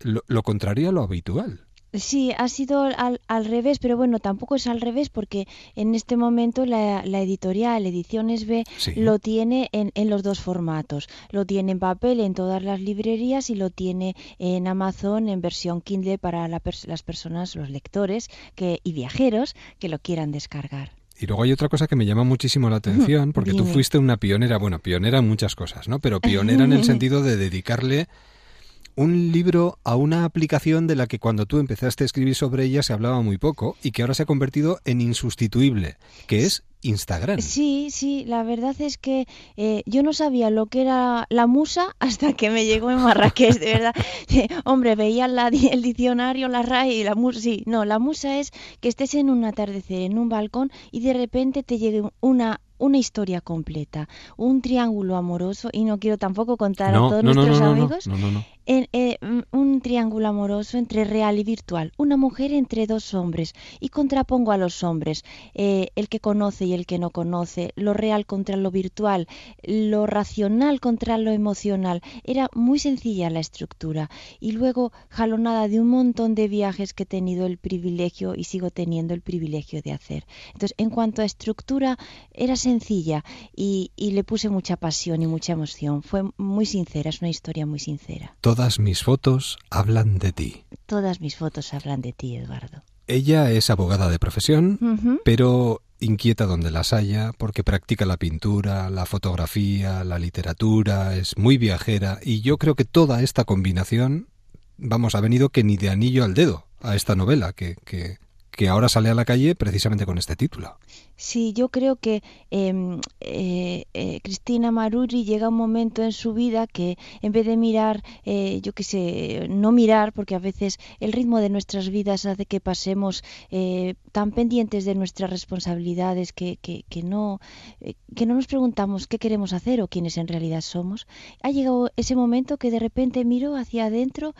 [SPEAKER 1] lo, lo contrario a lo habitual.
[SPEAKER 27] Sí, ha sido al, al revés, pero bueno, tampoco es al revés porque en este momento la, la editorial Ediciones B
[SPEAKER 1] Sí.
[SPEAKER 27] lo tiene en, en los dos formatos. Lo tiene en papel en todas las librerías y lo tiene en Amazon en versión Kindle para la las personas, los lectores que, y viajeros que lo quieran descargar.
[SPEAKER 1] Y luego hay otra cosa que me llama muchísimo la atención, porque tú fuiste una pionera, bueno, pionera en muchas cosas, ¿no? Pero pionera en el (laughs) sentido de dedicarle un libro a una aplicación de la que cuando tú empezaste a escribir sobre ella se hablaba muy poco y que ahora se ha convertido en insustituible, que es Instagram.
[SPEAKER 27] Sí, sí, la verdad es que eh, yo no sabía lo que era la musa hasta que me llegó en Marrakech, de verdad. Eh, (laughs) (laughs) Hombre, veía la el diccionario, la RAE y la musa, sí, no, la musa es que estés en un atardecer, en un balcón y de repente te llegue una una historia completa, un triángulo amoroso y no quiero tampoco contar a todos
[SPEAKER 1] no,
[SPEAKER 27] nuestros
[SPEAKER 1] no,
[SPEAKER 27] amigos
[SPEAKER 1] no, no, no.
[SPEAKER 27] Eh, un triángulo amoroso entre real y virtual, una mujer entre dos hombres y contrapongo a los hombres, eh, el que conoce y el que no conoce, lo real contra lo virtual, lo racional contra lo emocional. Era muy sencilla la estructura y luego jalonada de un montón de viajes que he tenido el privilegio y sigo teniendo el privilegio de hacer. Entonces, en cuanto a estructura, era sencilla y le puse mucha pasión y mucha emoción. Fue muy sincera, es una historia muy sincera.
[SPEAKER 1] Todas mis fotos hablan de ti.
[SPEAKER 27] Todas mis fotos hablan de ti, Eduardo.
[SPEAKER 1] Ella es abogada de profesión, pero inquieta donde las haya porque practica la pintura, la fotografía, la literatura, es muy viajera y yo creo que toda esta combinación, vamos, ha venido que ni de anillo al dedo a esta novela que, que, que ahora sale a la calle precisamente con este título.
[SPEAKER 27] Sí, yo creo que em, eh, eh, Cristina Maruri llega un momento en su vida que en vez de mirar, eh, yo qué sé, no mirar, porque a veces el ritmo de nuestras vidas hace que pasemos tan pendientes de nuestras responsabilidades que, que, que no, que no nos preguntamos qué queremos hacer o quiénes en realidad somos. Ha llegado ese momento que de repente miro hacia adentro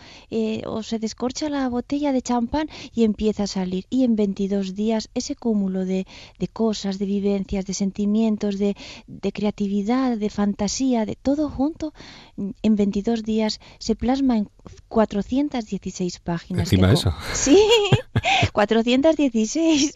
[SPEAKER 27] o se descorcha la botella de champán y empieza a salir. Y en 22 días ese cúmulo de, de cosas, de vivencias, de sentimientos, de, de, creatividad, de fantasía, de todo junto, en 22 días se plasma en 416 páginas.
[SPEAKER 1] Encima eso.
[SPEAKER 27] Sí, (laughs) 416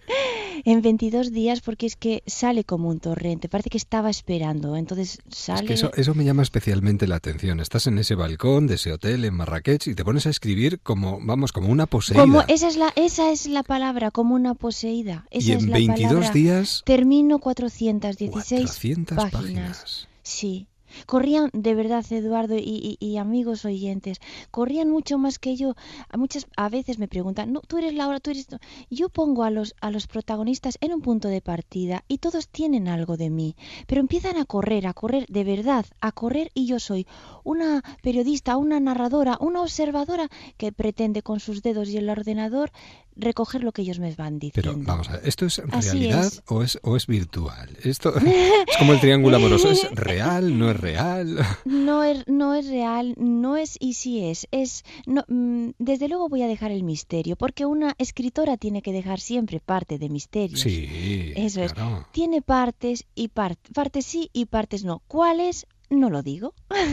[SPEAKER 27] en 22 días porque es que sale como un torrente, parece que estaba esperando, entonces sale...
[SPEAKER 1] Es que eso, eso me llama especialmente la atención. Estás en ese balcón de ese hotel en Marrakech y te pones a escribir como, vamos, como una poseída.
[SPEAKER 27] Como, esa, es la, esa es la palabra, como una poseída. Esa
[SPEAKER 1] y en
[SPEAKER 27] es la
[SPEAKER 1] 22
[SPEAKER 27] palabra.
[SPEAKER 1] Días...
[SPEAKER 27] Termino 416
[SPEAKER 1] 400
[SPEAKER 27] páginas.
[SPEAKER 1] páginas.
[SPEAKER 27] Sí. Corrían, de verdad, Eduardo y, y- y amigos oyentes, corrían mucho más que yo. A muchas a veces me preguntan, no, tú eres Laura, tú eres... tú". Yo pongo a los, a los protagonistas en un punto de partida y todos tienen algo de mí, pero empiezan a correr, a correr, de verdad, a correr y yo soy una periodista, una narradora, una observadora que pretende con sus dedos y el ordenador recoger lo que ellos me van diciendo.
[SPEAKER 1] Pero vamos a ver, ¿esto es realidad
[SPEAKER 27] es.
[SPEAKER 1] O, es, o es virtual? Esto (laughs) es como el triángulo amoroso, ¿es real, no es real? (laughs)
[SPEAKER 27] No es, no es real, no es y sí es. es no, mm, desde luego voy a dejar el misterio, porque una escritora tiene que dejar siempre parte de misterios.
[SPEAKER 1] Sí,
[SPEAKER 27] Eso
[SPEAKER 1] claro.
[SPEAKER 27] es. Tiene partes y par- partes sí y partes no. ¿Cuáles? No lo digo. (laughs)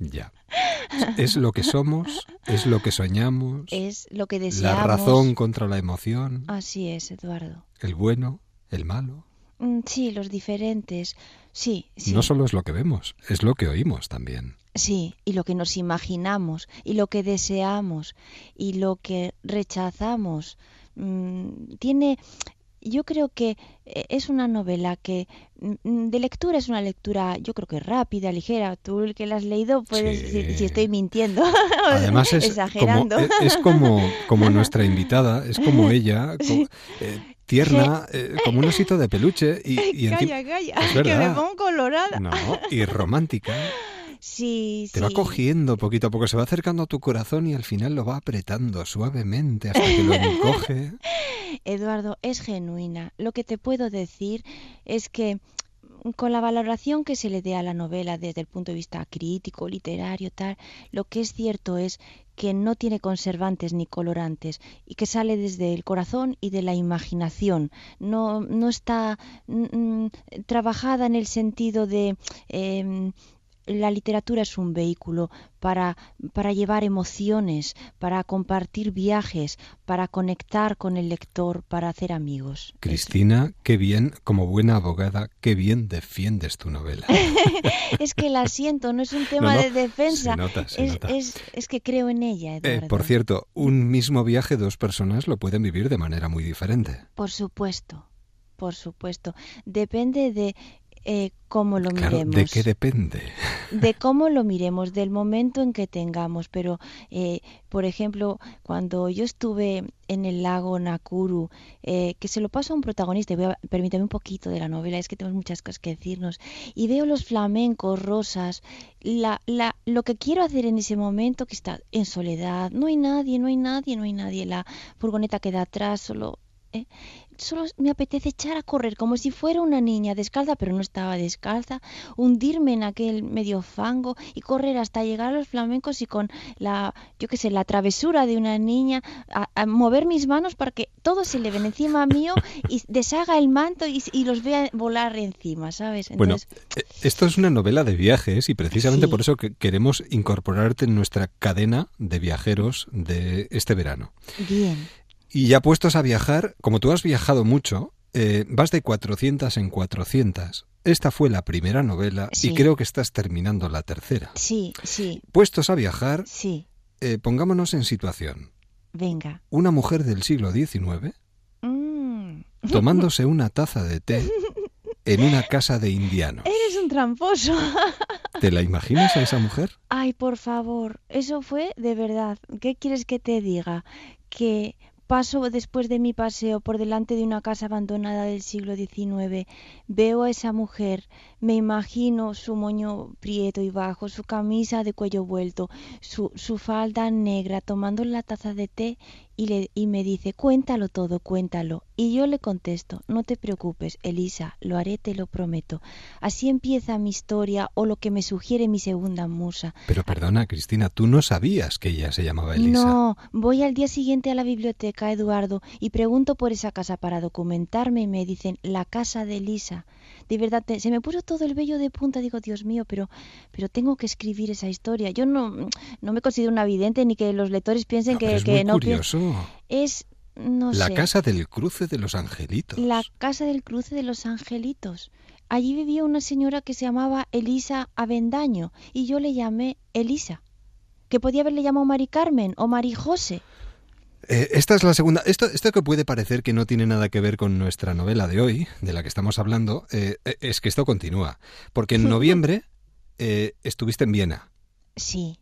[SPEAKER 1] Ya. Es lo que somos, es lo que soñamos,
[SPEAKER 27] Es lo que
[SPEAKER 1] la
[SPEAKER 27] deseamos.
[SPEAKER 1] razón contra la emoción,
[SPEAKER 27] Así es, Eduardo.
[SPEAKER 1] el bueno, el malo.
[SPEAKER 27] Mm, Sí, los diferentes. Sí, sí.
[SPEAKER 1] No solo es lo que vemos, es lo que oímos también.
[SPEAKER 27] Sí, y lo que nos imaginamos, y lo que deseamos, y lo que rechazamos. Mm, tiene, yo creo que eh, es una novela que mm, de lectura es una lectura, yo creo que rápida, ligera. Tú el que la has leído puedes decir si estoy mintiendo, (laughs)
[SPEAKER 1] Además es
[SPEAKER 27] exagerando.
[SPEAKER 1] como, es como, como (laughs) nuestra invitada, es como ella, eh, tierna, eh, como un osito de peluche y, y (laughs) encima-
[SPEAKER 27] Calla, calla, que me pongo colorada.
[SPEAKER 1] No, y romántica.
[SPEAKER 27] Sí,
[SPEAKER 1] Te va cogiendo poquito a poco, se va acercando a tu corazón y al final lo va apretando suavemente hasta que lo encoge. (laughs)
[SPEAKER 27] Eduardo, es genuina. Lo que te puedo decir es que mm, con la valoración que se le dé a la novela desde el punto de vista crítico, literario, tal, lo que es cierto es que no tiene conservantes ni colorantes y que sale desde el corazón y de la imaginación. No, no está mm, mm, trabajada en el sentido de em, la literatura es un vehículo para, para llevar emociones, para compartir viajes, para conectar con el lector, para hacer amigos.
[SPEAKER 1] Cristina, qué bien, como buena abogada, qué bien defiendes tu novela. (laughs)
[SPEAKER 27] es que la siento, no es un tema
[SPEAKER 1] no,
[SPEAKER 27] de defensa.
[SPEAKER 1] se nota, se
[SPEAKER 27] es,
[SPEAKER 1] nota.
[SPEAKER 27] es- es que creo en ella,
[SPEAKER 1] Eh, por cierto, un mismo viaje dos personas lo pueden vivir de manera muy diferente.
[SPEAKER 27] Por supuesto, por supuesto. Depende de eh, cómo lo
[SPEAKER 1] Claro,
[SPEAKER 27] miremos.
[SPEAKER 1] ¿de qué depende?
[SPEAKER 27] de (laughs) cómo lo miremos, del momento en que tengamos. Pero, eh, por ejemplo, cuando yo estuve en el lago Nakuru, eh, que se lo paso a un protagonista, y voy a- permítame un poquito de la novela, es que tenemos muchas cosas que decirnos, y veo los flamencos rosas, la, la, lo que quiero hacer en ese momento, que está en soledad, no hay nadie, no hay nadie, no hay nadie, la furgoneta queda atrás, solo... eh, Solo me apetece echar a correr como si fuera una niña descalza, pero no estaba descalza, hundirme en aquel medio fango y correr hasta llegar a los flamencos y con la, yo qué sé, la travesura de una niña, a, a mover mis manos para que todo se le ven encima mío y deshaga el manto y, y los vea volar encima, ¿sabes?
[SPEAKER 1] Bueno,
[SPEAKER 27] Entonces,
[SPEAKER 1] eh, esto es una novela de viajes y precisamente
[SPEAKER 27] Sí.
[SPEAKER 1] por eso que queremos incorporarte en nuestra cadena de viajeros de este verano.
[SPEAKER 27] bien.
[SPEAKER 1] Y ya puestos a viajar, como tú has viajado mucho, eh, vas de 400 en 400. Esta fue la primera novela
[SPEAKER 27] Sí.
[SPEAKER 1] y creo que estás terminando la tercera.
[SPEAKER 27] Sí, sí,
[SPEAKER 1] Puestos a viajar,
[SPEAKER 27] sí,
[SPEAKER 1] eh, pongámonos en situación.
[SPEAKER 27] venga.
[SPEAKER 1] Una mujer del siglo XIX
[SPEAKER 27] Mm.
[SPEAKER 1] tomándose una taza de té (laughs) en una casa de indianos.
[SPEAKER 27] Eres un tramposo. (laughs)
[SPEAKER 1] ¿Te la imaginas a esa mujer?
[SPEAKER 27] Ay, por favor, eso fue de verdad. ¿Qué quieres que te diga? Que paso después de mi paseo por delante de una casa abandonada del siglo XIX, veo a esa mujer, me imagino su moño prieto y bajo, su camisa de cuello vuelto, su, su falda negra, tomando la taza de té y, le, y me dice, cuéntalo todo, cuéntalo. Y yo le contesto, no te preocupes, Elisa, lo haré, te lo prometo. Así empieza mi historia o lo que me sugiere mi segunda musa.
[SPEAKER 1] Pero perdona, Cristina, tú no sabías que ella se llamaba Elisa.
[SPEAKER 27] No, voy al día siguiente a la biblioteca, Eduardo, y pregunto por esa casa para documentarme y me dicen, la casa de Elisa. De verdad, se me puso todo el vello de punta, digo, Dios mío, pero, pero tengo que escribir esa historia. Yo no, no me considero una vidente ni que los lectores piensen que,
[SPEAKER 1] es
[SPEAKER 27] que
[SPEAKER 1] muy
[SPEAKER 27] no
[SPEAKER 1] curioso.
[SPEAKER 27] Es no
[SPEAKER 1] la
[SPEAKER 27] sé.
[SPEAKER 1] casa del cruce de los angelitos.
[SPEAKER 27] La casa del cruce de los angelitos. Allí vivía una señora que se llamaba Elisa Avendaño y yo le llamé Elisa. Que podía haberle llamado Mari Carmen o Mari José.
[SPEAKER 1] Eh, esta es la segunda. Esto, esto que puede parecer que no tiene nada que ver con nuestra novela de hoy, de la que estamos hablando, eh, es que esto continúa. Porque en (laughs) noviembre eh, estuviste en Viena.
[SPEAKER 27] Sí.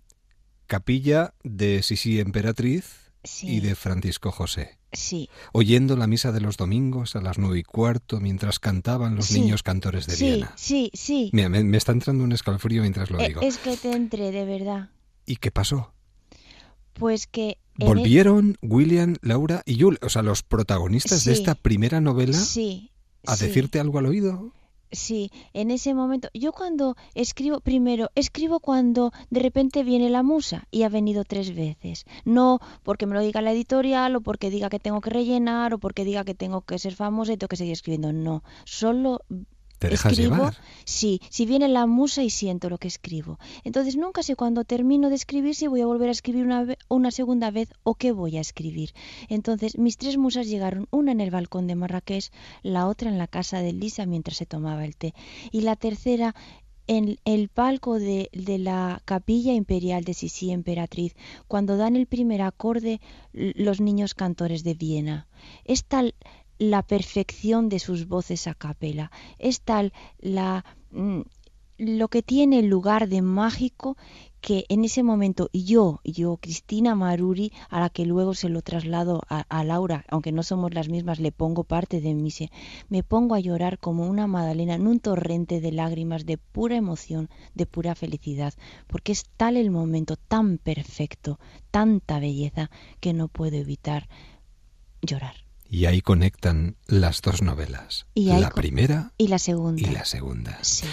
[SPEAKER 1] Capilla de Sisi Emperatriz
[SPEAKER 27] Sí.
[SPEAKER 1] y de Francisco José.
[SPEAKER 27] Sí.
[SPEAKER 1] Oyendo la misa de los domingos a las nueve y cuarto mientras cantaban los
[SPEAKER 27] Sí.
[SPEAKER 1] niños cantores de
[SPEAKER 27] sí,
[SPEAKER 1] Viena.
[SPEAKER 27] Sí, sí.
[SPEAKER 1] Mira, me, me está entrando un escalofrío mientras lo
[SPEAKER 27] Eh,
[SPEAKER 1] digo.
[SPEAKER 27] es que te entré, de verdad.
[SPEAKER 1] ¿Y qué pasó?
[SPEAKER 27] Pues que...
[SPEAKER 1] Volvieron William, Laura y Jules, o sea, los protagonistas de esta primera novela,
[SPEAKER 27] Sí.
[SPEAKER 1] a
[SPEAKER 27] sí.
[SPEAKER 1] decirte algo al oído.
[SPEAKER 27] Sí, en ese momento, yo cuando escribo, primero, escribo cuando de repente viene la musa y ha venido tres veces. No porque me lo diga la editorial o porque diga que tengo que rellenar o porque diga que tengo que ser famosa y tengo que seguir escribiendo. No, solo
[SPEAKER 1] Te dejas
[SPEAKER 27] escribo,
[SPEAKER 1] llevar.
[SPEAKER 27] sí, si viene la musa y siento lo que escribo. Entonces nunca sé cuando termino de escribir si voy a volver a escribir una, una segunda vez o qué voy a escribir. Entonces mis tres musas llegaron, una en el balcón de Marrakech, la otra en la casa de Lisa mientras se tomaba el té y la tercera en el palco de, de la capilla imperial de Sisi Emperatriz, cuando dan el primer acorde los niños cantores de Viena. Es tal la perfección de sus voces a capela, es tal la mm, lo que tiene lugar de mágico que en ese momento yo, yo, Cristina Maruri, a la que luego se lo traslado a, Laura, aunque no somos las mismas, le pongo parte de mí, me pongo a llorar como una Madalena en un torrente de lágrimas de pura emoción, de pura felicidad, porque es tal el momento tan perfecto, tanta belleza, que no puedo evitar llorar.
[SPEAKER 1] Y ahí conectan las dos novelas.
[SPEAKER 27] Y
[SPEAKER 1] la primera
[SPEAKER 27] Y la segunda.
[SPEAKER 1] y la segunda.
[SPEAKER 27] Sí.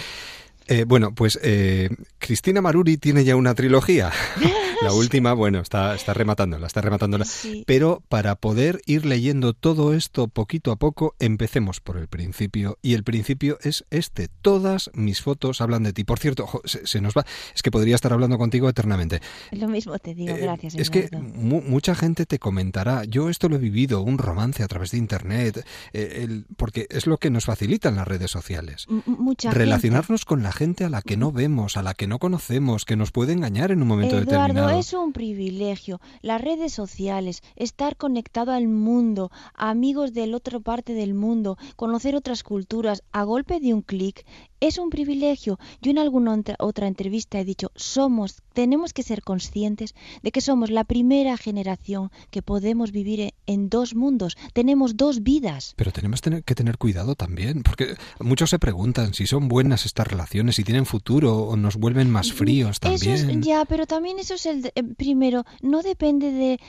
[SPEAKER 1] Eh, bueno, pues eh, Cristina Maruri tiene ya una trilogía. (laughs) La última, bueno, está, está rematándola, está rematándola.
[SPEAKER 27] Sí.
[SPEAKER 1] Pero para poder ir leyendo todo esto poquito a poco, empecemos por el principio. Y el principio es este. Todas mis fotos hablan de ti. Por cierto, se, se nos va. Es que podría estar hablando contigo eternamente.
[SPEAKER 27] Lo mismo te digo, gracias.
[SPEAKER 1] Eh, Es que mu- mucha gente te comentará, yo esto lo he vivido, un romance a través de Internet, eh, el- porque es lo que nos facilitan las redes sociales.
[SPEAKER 27] M- mucha gente.
[SPEAKER 1] Relacionarnos con la gente a la que no vemos, a la que no conocemos, que nos puede engañar en un momento
[SPEAKER 27] Eduardo,
[SPEAKER 1] determinado.
[SPEAKER 27] es un privilegio. Las redes sociales, estar conectado al mundo, a amigos de la otra parte del mundo, conocer otras culturas a golpe de un clic, es un privilegio. Yo en alguna otra- otra entrevista he dicho, somos, tenemos que ser conscientes de que somos la primera generación que podemos vivir e- en dos mundos. Tenemos dos vidas.
[SPEAKER 1] Pero tenemos que tener cuidado también, porque muchos se preguntan si son buenas estas relaciones, si tienen futuro o nos vuelven más fríos
[SPEAKER 27] Eso
[SPEAKER 1] también.
[SPEAKER 27] es, ya, pero también eso es el eh, primero, no depende de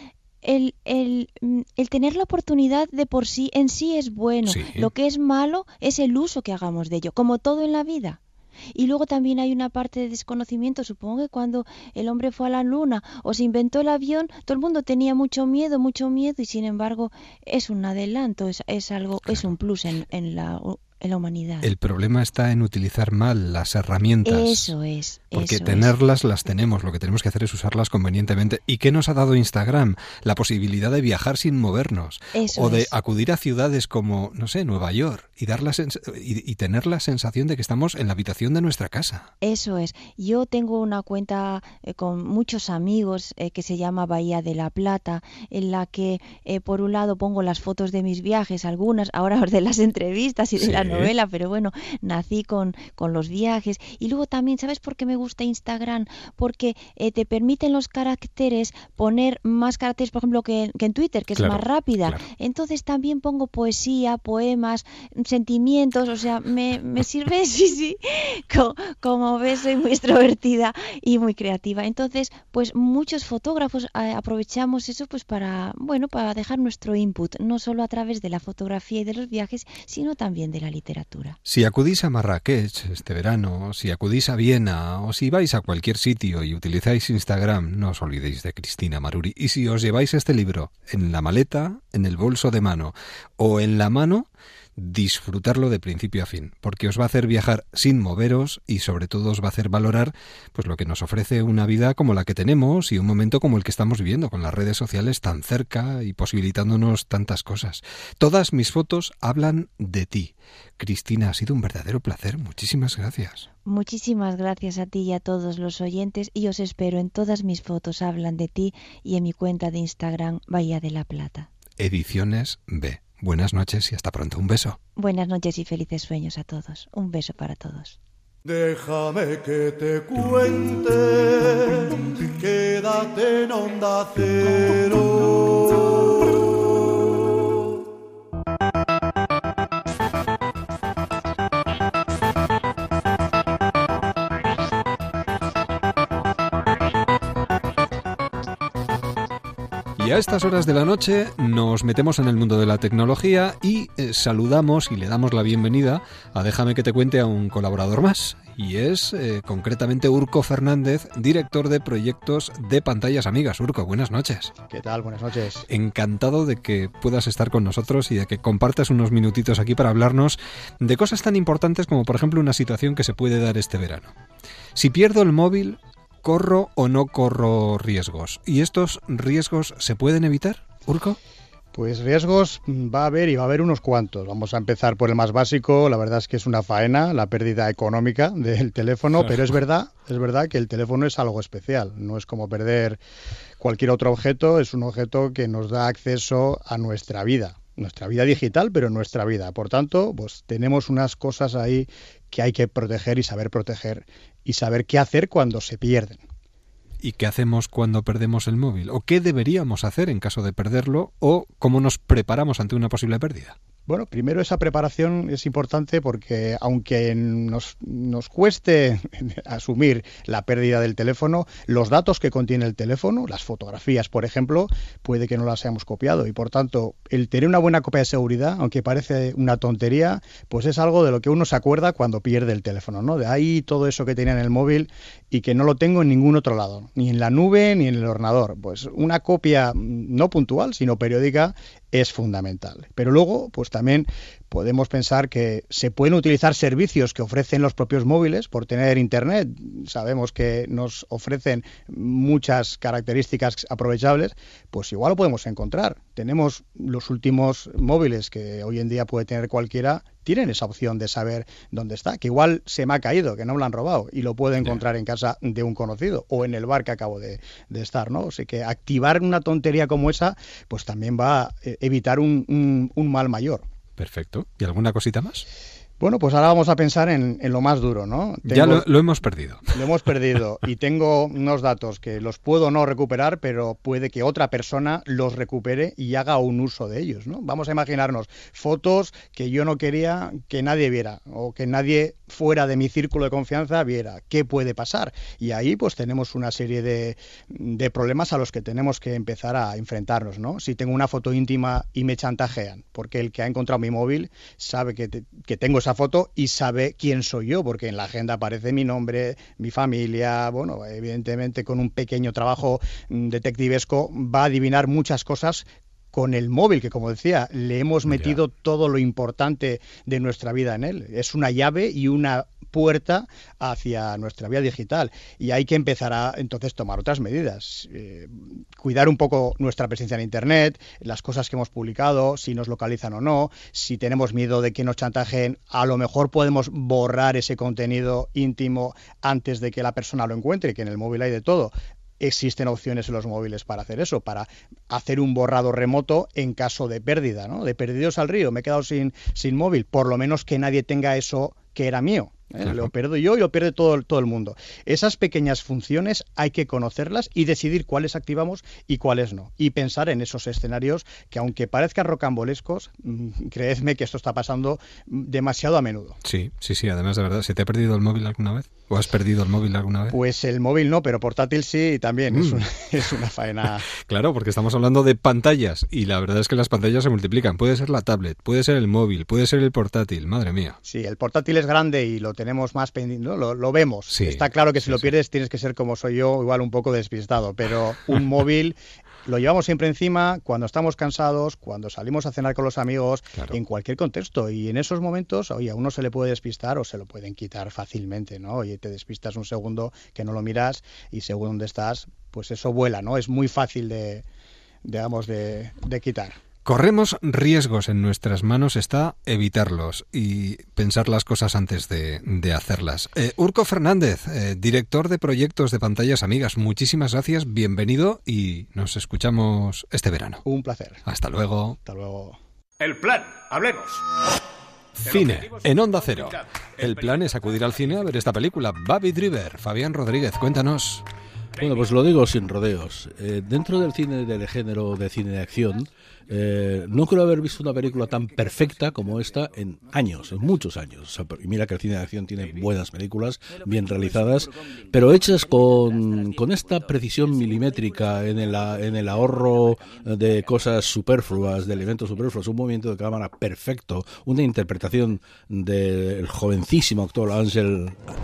[SPEAKER 27] el, el, mm, el tener la oportunidad de por sí en sí es bueno.
[SPEAKER 1] Sí.
[SPEAKER 27] Lo que es malo es el uso que hagamos de ello, como todo en la vida. Y luego también hay una parte de desconocimiento. Supongo que cuando el hombre fue a la luna o se inventó el avión, todo el mundo tenía mucho miedo, mucho miedo, y sin embargo es un adelanto, es, es algo, es un plus en, en la, en la humanidad.
[SPEAKER 1] El problema está en utilizar mal las herramientas.
[SPEAKER 27] Eso es.
[SPEAKER 1] Porque
[SPEAKER 27] eso es.
[SPEAKER 1] tenerlas las tenemos, lo que tenemos que hacer es usarlas convenientemente. ¿Y qué nos ha dado Instagram? La posibilidad de viajar sin movernos.
[SPEAKER 27] Eso
[SPEAKER 1] o de
[SPEAKER 27] es.
[SPEAKER 1] acudir a ciudades como, no sé, Nueva York y, dar la y, y tener la sensación de que estamos en la habitación de nuestra casa.
[SPEAKER 27] Eso es. Yo tengo una cuenta eh, con muchos amigos eh, que se llama Bahía de la Plata, en la que eh, por un lado pongo las fotos de mis viajes, algunas, ahora (laughs) de las entrevistas y de
[SPEAKER 28] Sí.
[SPEAKER 27] las novela, pero bueno, nací con, con los viajes. Y luego también, ¿sabes por qué me gusta Instagram? Porque eh, te permiten los caracteres poner más caracteres, por ejemplo, que, en Twitter, que es más rápida. Entonces también pongo poesía, poemas, sentimientos, o sea, me, me sirve, (laughs) sí, sí, como, como ves, soy muy extrovertida y muy creativa. Entonces, pues muchos fotógrafos eh, aprovechamos eso pues para, bueno, para dejar nuestro input, no solo a través de la fotografía y de los viajes, sino también de la literatura.
[SPEAKER 1] Si acudís a Marrakech este verano, si acudís a Viena o si vais a cualquier sitio y utilizáis Instagram, no os olvidéis de Cristina Maruri. Y si os lleváis este libro en la maleta, en el bolso de mano o en la mano, disfrutarlo de principio a fin, porque os va a hacer viajar sin moveros y sobre todo os va a hacer valorar pues lo que nos ofrece una vida como la que tenemos y un momento como el que estamos viviendo con las redes sociales tan cerca y posibilitándonos tantas cosas. Todas mis fotos hablan de ti. Cristina, ha sido un verdadero placer. Muchísimas gracias.
[SPEAKER 27] Muchísimas gracias a ti y a todos los oyentes y os espero en todas mis fotos hablan de ti y en mi cuenta de Instagram Bahía de la Plata.
[SPEAKER 1] Ediciones B. Buenas noches y hasta pronto. Un beso.
[SPEAKER 27] Buenas noches y felices sueños a todos. Un beso para todos.
[SPEAKER 10] Déjame que te cuente, quédate en onda cero.
[SPEAKER 1] Y a estas horas de la noche nos metemos en el mundo de la tecnología y eh, saludamos y le damos la bienvenida a Déjame que te cuente a un colaborador más. Y es eh, concretamente Urco Fernández, director de proyectos de pantallas amigas. Urco, buenas noches.
[SPEAKER 28] ¿Qué tal? Buenas noches.
[SPEAKER 1] Encantado de que puedas estar con nosotros y de que compartas unos minutitos aquí para hablarnos de cosas tan importantes como por ejemplo una situación que se puede dar este verano. Si pierdo el móvil, ¿corro o no corro riesgos? ¿Y estos riesgos se pueden evitar, Urco?
[SPEAKER 28] Pues riesgos va a haber y va a haber unos cuantos. Vamos a empezar por el más básico. La verdad es que es una faena la pérdida económica (laughs) del teléfono, pero es verdad, es verdad que el teléfono es algo especial. No es como perder cualquier otro objeto, es un objeto que nos da acceso a nuestra vida, nuestra vida digital, pero nuestra vida. Por tanto, pues tenemos unas cosas ahí que hay que proteger y saber proteger y saber qué hacer cuando se pierden.
[SPEAKER 1] ¿Y qué hacemos cuando perdemos el móvil? ¿O qué deberíamos hacer en caso de perderlo? ¿O cómo nos preparamos ante una posible pérdida?
[SPEAKER 28] Bueno, primero esa preparación es importante porque aunque nos, nos, cueste (laughs) asumir la pérdida del teléfono, los datos que contiene el teléfono, las fotografías, por ejemplo, puede que no las hayamos copiado y por tanto el tener una buena copia de seguridad, aunque parece una tontería, pues es algo de lo que uno se acuerda cuando pierde el teléfono, ¿no? De ahí todo eso que tenía en el móvil y que no lo tengo en ningún otro lado, ni en la nube ni en el ordenador. Pues una copia no puntual, sino periódica es fundamental. Pero luego, pues también podemos pensar que se pueden utilizar servicios que ofrecen los propios móviles por tener internet. Sabemos que nos ofrecen muchas características aprovechables, pues igual lo podemos encontrar. Tenemos los últimos móviles que hoy en día puede tener cualquiera, tienen esa opción de saber dónde está, que igual se me ha caído, que no me lo han robado y lo puedo encontrar en casa de un conocido o en el bar que acabo de, estar, ¿no? O sea que activar una tontería como esa, pues también va a evitar un mal mayor.
[SPEAKER 1] Perfecto. ¿Y alguna cosita más?
[SPEAKER 28] Bueno, pues ahora vamos a pensar en, lo más duro, ¿no?
[SPEAKER 1] ya lo, hemos perdido.
[SPEAKER 28] Lo hemos perdido y tengo unos datos que los puedo no recuperar, pero puede que otra persona los recupere y haga un uso de ellos, ¿no? Vamos a imaginarnos fotos que yo no quería que nadie viera o que nadie fuera de mi círculo de confianza viera. ¿Qué puede pasar? Y ahí pues tenemos una serie de, de problemas a los que tenemos que empezar a enfrentarnos, ¿no? Si tengo una foto íntima y me chantajean, porque el que ha encontrado mi móvil sabe que, que tengo esa foto y sabe quién soy yo, porque en la agenda aparece mi nombre, mi familia, bueno, evidentemente con un pequeño trabajo mm, detectivesco va a adivinar muchas cosas con el móvil, que como decía, le hemos metido todo lo importante de nuestra vida en él. Es una llave y una puerta hacia nuestra vida digital y hay que empezar a entonces tomar otras medidas. Eh, cuidar un poco nuestra presencia en Internet, las cosas que hemos publicado, si nos localizan o no, si tenemos miedo de que nos chantajen, a lo mejor podemos borrar ese contenido íntimo antes de que la persona lo encuentre, que en el móvil hay de todo existen opciones en los móviles para hacer eso, para hacer un borrado remoto en caso de pérdida, ¿no? De perdidos al río, me he quedado sin, sin móvil, por lo menos que nadie tenga eso que era mío. ¿Eh? Lo pierdo yo y lo pierde todo, todo el mundo. Esas pequeñas funciones hay que conocerlas y decidir cuáles activamos y cuáles no. Y pensar en esos escenarios que, aunque parezcan rocambolescos, mm, creedme que esto está pasando demasiado a menudo.
[SPEAKER 1] Sí, sí, sí. Además, de verdad, ¿se te ha perdido el móvil alguna vez? ¿O has perdido el móvil alguna vez?
[SPEAKER 28] Pues el móvil no, pero portátil sí, también. Es,
[SPEAKER 1] Mm.
[SPEAKER 28] una, (laughs) es una faena. (laughs)
[SPEAKER 1] Claro, porque estamos hablando de pantallas y la verdad es que las pantallas se multiplican. Puede ser la tablet, puede ser el móvil, puede ser el portátil. Madre mía.
[SPEAKER 28] Sí, el portátil es grande y lo tenemos más pendiente, ¿no? lo, lo vemos.
[SPEAKER 1] Sí,
[SPEAKER 28] Está claro que si lo pierdes tienes que ser como soy yo, igual un poco despistado, pero un (laughs) móvil lo llevamos siempre encima cuando estamos cansados, cuando salimos a cenar con los amigos, en cualquier contexto. Y en esos momentos, oye, a uno se le puede despistar o se lo pueden quitar fácilmente, ¿no? Oye, te despistas un segundo que no lo miras y según dónde estás, pues eso vuela, ¿no? Es muy fácil de, digamos, de, de quitar.
[SPEAKER 1] Corremos riesgos en nuestras manos, está evitarlos y pensar las cosas antes de, de hacerlas. Eh, Urco Fernández, eh, director de proyectos de pantallas amigas, muchísimas gracias, bienvenido y nos escuchamos este verano.
[SPEAKER 28] Un placer.
[SPEAKER 1] Hasta luego.
[SPEAKER 28] Hasta luego.
[SPEAKER 29] El plan, hablemos.
[SPEAKER 1] Cine, en Onda Cero. El plan es acudir al cine a ver esta película, Baby Driver. Fabián Rodríguez, cuéntanos.
[SPEAKER 30] Bueno, pues lo digo sin rodeos. Eh, dentro del cine del género de cine de acción, eh, no creo haber visto una película tan perfecta como esta en años, en muchos años. O sea, y mira que el cine de acción tiene buenas películas, bien realizadas, pero hechas con, con esta precisión milimétrica en el, en el ahorro de cosas superfluas, de elementos superfluos, un movimiento de cámara perfecto, una interpretación del jovencísimo actor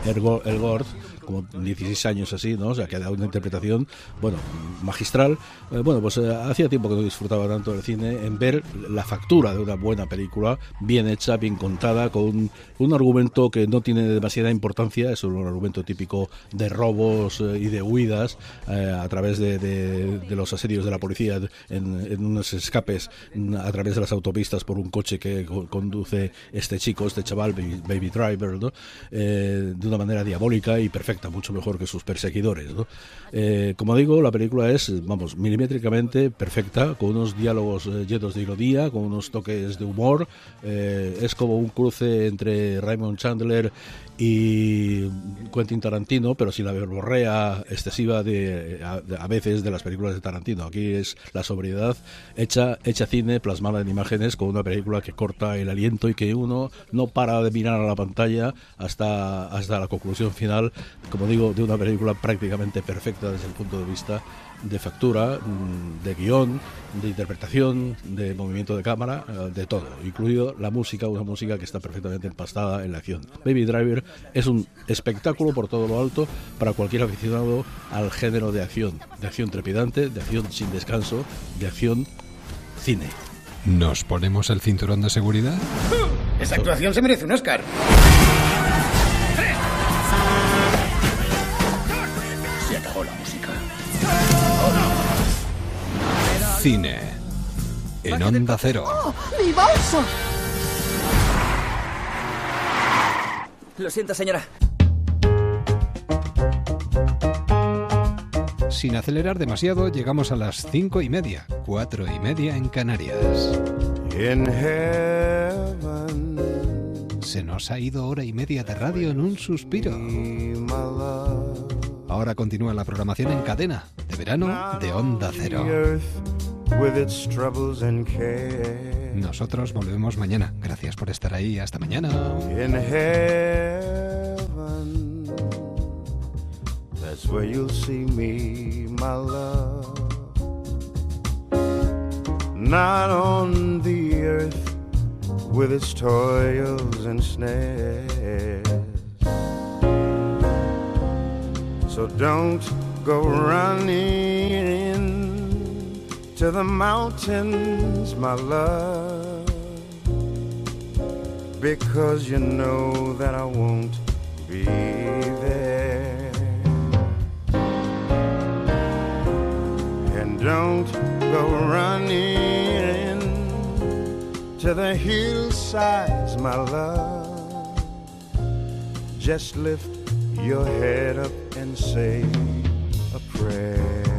[SPEAKER 30] Elgo- Elgort, como 16 años así, ¿no? O sea, que ha dado una interpretación, bueno, magistral. Eh, bueno, pues eh, hacía tiempo que no disfrutaba tanto del cine en ver la factura de una buena película, bien hecha, bien contada, con un, argumento que no tiene demasiada importancia, es un argumento típico de robos eh, y de huidas eh, a través de, de- de los asedios de la policía en, en unos escapes a través de las autopistas por un coche que co- conduce este chico, este chaval, Baby, Baby Driver, ¿no? Eh, de una manera diabólica y perfecta, mucho mejor que sus perseguidores. ¿no? Eh, como digo, la película es, vamos, milimétricamente perfecta, con unos diálogos eh, llenos de ironía, con unos toques de humor. Eh, es como un cruce entre Raymond Chandler y Quentin Tarantino, pero sin la verborrea excesiva de a, de- a veces de las películas de Tarantino. Aquí es la sobriedad hecha, hecha cine, plasmada en imágenes, con una película que corta el aliento y que uno no para de mirar a la pantalla hasta, hasta la conclusión final, como digo, de una película prácticamente perfecta desde el punto de vista de factura, mm, de guion, de interpretación, de movimiento de cámara, eh, de todo, incluido la música, una música que está perfectamente empastada en la acción. Baby Driver es un espectáculo por todo lo alto para cualquier aficionado al género de acción, de acción trepidante, de acción sin descanso, de acción cine.
[SPEAKER 1] ¿Nos ponemos el cinturón de seguridad?
[SPEAKER 29] Esa actuación se merece un Oscar. Se acabó la música.
[SPEAKER 1] Cine, en Onda Cero.
[SPEAKER 31] ¡Oh, mi bolso!
[SPEAKER 32] Lo siento, señora.
[SPEAKER 1] Sin acelerar demasiado, llegamos a las cinco y media, cuatro y media en Canarias. Se nos ha ido hora y media de radio en un suspiro. Ahora continúa la programación en cadena de verano de Onda Cero. Nosotros volvemos mañana. Gracias por estar ahí. Hasta mañana.
[SPEAKER 10] In heaven, that's where you'll see me, my love. Not on the earth with its toils and snares. So don't go running to the mountains, my love, because you know that I won't be there. And don't go running to the hillsides, my love. Just lift your head up and say, a prayer.